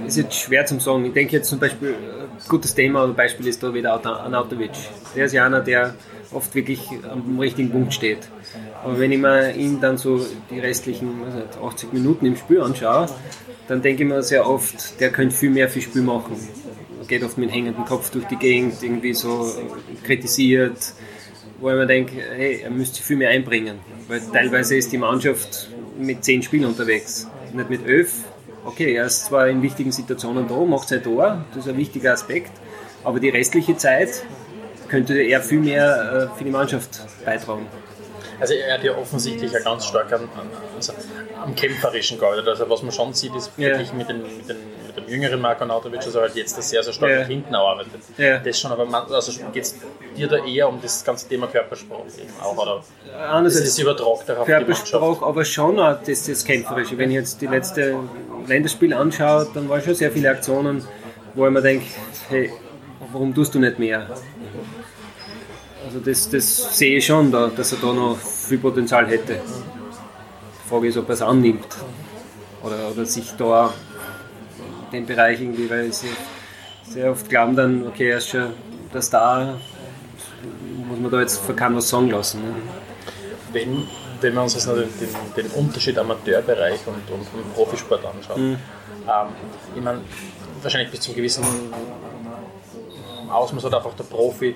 F: ist jetzt schwer zu sagen. Ich denke jetzt zum Beispiel, ein gutes Thema oder Beispiel ist da wieder Anatovic. Der ist ja einer, der oft wirklich am richtigen Punkt steht. Aber wenn ich mir ihn dann so die restlichen nicht, 80 Minuten im Spiel anschaue, dann denke ich mir sehr oft, der könnte viel mehr für Spiel machen. Geht oft mit hängenden Kopf durch die Gegend, irgendwie so kritisiert, wo ich mir denke, hey, er müsste sich viel mehr einbringen. Weil teilweise ist die Mannschaft mit zehn Spielern unterwegs, nicht mit elf. Okay, er ist zwar in wichtigen Situationen da, macht sein Tor, das ist ein wichtiger Aspekt, aber die restliche Zeit könnte er viel mehr äh, für die Mannschaft beitragen.
G: Also er hat ja offensichtlich ja ganz stark am, also am Kämpferischen gearbeitet. Also was man schon sieht, ist
F: Ja.
G: wirklich mit, den, mit, den, mit dem jüngeren Marco Nautovic, also halt jetzt das sehr, sehr stark
F: Ja.
G: nach hinten arbeitet.
F: Ja.
G: Das schon, aber man, also geht es dir da eher um das ganze Thema Körpersprache eben auch, oder? Das
F: Andererseits
G: ist übertragt auch auf die Mannschaft.
F: Körpersprache, aber schon auch das, das Kämpferische. Wenn ich jetzt die letzte Länderspiel anschaue, dann waren schon sehr viele Aktionen, wo ich mir denke, hey, warum tust du nicht mehr? Also das, das sehe ich schon, da, dass er da noch viel Potenzial hätte. Die Frage ist, ob er es annimmt oder, oder sich da den Bereich irgendwie, weil sie sehr oft glauben dann, okay, er ist schon der Star, muss man da jetzt für keinen was sagen lassen. Ne?
G: wenn, wenn wir uns jetzt noch den, den, den Unterschied Amateurbereich und, und, und Profisport anschauen, ähm, ich meine, wahrscheinlich bis zu einem gewissen Ausmaß hat einfach der Profi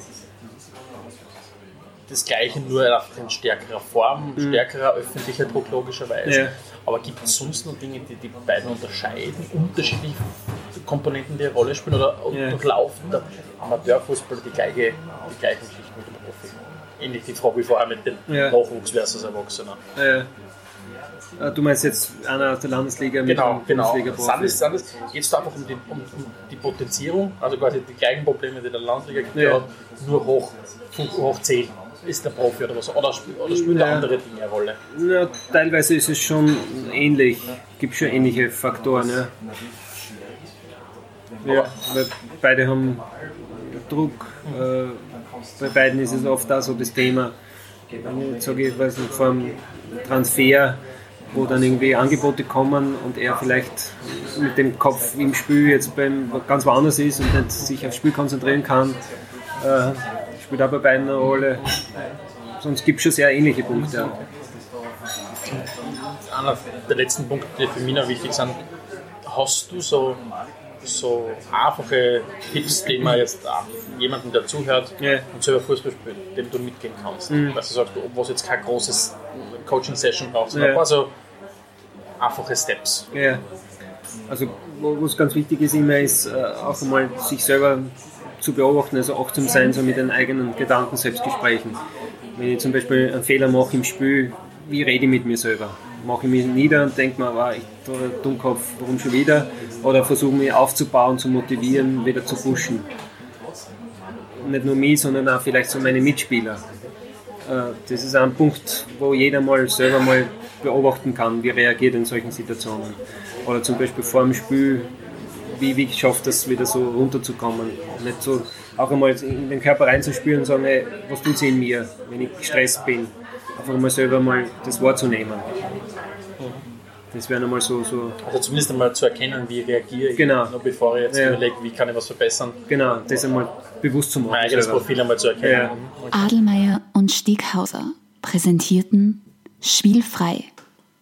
G: das Gleiche nur einfach in stärkerer Form, stärkerer öffentlicher Druck logischerweise.
F: Ja.
G: Aber gibt es sonst noch Dinge, die die beiden unterscheiden? Unterschiedliche Komponenten, die eine Rolle spielen? Oder
F: Ja.
G: durchlaufen der Amateurfußball die, gleiche, die gleichen Geschichten mit dem Profi? Ähnlich die Frage wie vorher mit dem
F: Ja.
G: Nachwuchs versus Erwachsener.
F: Äh, Äh, Du meinst jetzt einer aus der Landesliga mit
G: Genau,
F: einem
G: genau.
F: Bundesliga-Profi?
G: Sind es, sind es, geht es da einfach um die, um, um die Potenzierung, also quasi die gleichen Probleme, die der Landesliga
F: Ja.
G: ja. nur hoch, hoch 10 ist der Profi oder was? Oder, spielt- oder spielt
F: Ja.
G: da andere Dinge eine Rolle?
F: Ja, teilweise ist es schon ähnlich. Gibt schon ähnliche Faktoren. Ja. Ja, beide haben Druck. Äh, bei beiden ist es oft auch so das Thema, ich jetzt sage, ich weiß nicht, vor einem Transfer, wo dann irgendwie Angebote kommen und er vielleicht mit dem Kopf im Spiel jetzt beim ganz woanders ist und nicht sich aufs Spiel konzentrieren kann, äh, spielt auch bei beiden eine Rolle. Sonst gibt es schon sehr ähnliche Punkte.
G: Einer der letzten Punkte, die für mich noch wichtig sind, hast du so, so einfache Tipps, die man jetzt jemandem, der zuhört
F: Ja.
G: und selber Fußball spielt, dem du mitgeben kannst?
F: Mhm.
G: Dass du sagst, wo es jetzt kein großes Coaching-Session braucht, sondern
F: Ja.
G: ein paar so einfache Steps.
F: Ja. Also, es ganz wichtig ist, immer ist äh, auch einmal sich selber zu beobachten, also achtsam sein, so mit den eigenen Gedanken, Selbstgesprächen. Wenn ich zum Beispiel einen Fehler mache im Spiel, wie rede ich mit mir selber? Mache ich mich nieder und denke mir, wow, ich Dummkopf, warum schon wieder? Oder versuche mich aufzubauen, zu motivieren, wieder zu pushen. Nicht nur mich, sondern auch vielleicht so meine Mitspieler. Äh, Das ist ein Punkt, wo jeder mal selber mal beobachten kann, wie reagiert er in solchen Situationen. Oder zum Beispiel vor dem Spiel, wie, wie schafft das wieder so runterzukommen. Nicht so auch einmal in den Körper reinzuspüren und sagen, hey, was tut sie in mir, wenn ich gestresst bin. Einfach mal selber mal das wahrzunehmen. Das wäre einmal so, so,
G: Also zumindest einmal zu erkennen, wie reagiere ich,
F: Genau.
G: noch bevor ich jetzt
F: Ja.
G: überlege, wie kann ich was verbessern,
F: genau, das einmal bewusst zu machen.
G: mein eigenes
F: selber.
G: Profil einmal zu erkennen.
F: Ja.
A: Adelmeier und Steghauser präsentierten Spielfrei,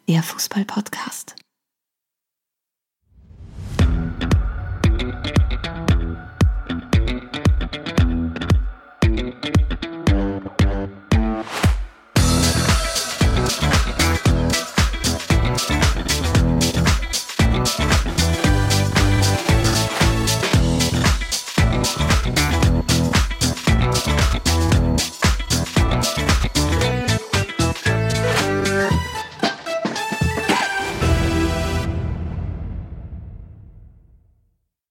A: der Fußball-Podcast.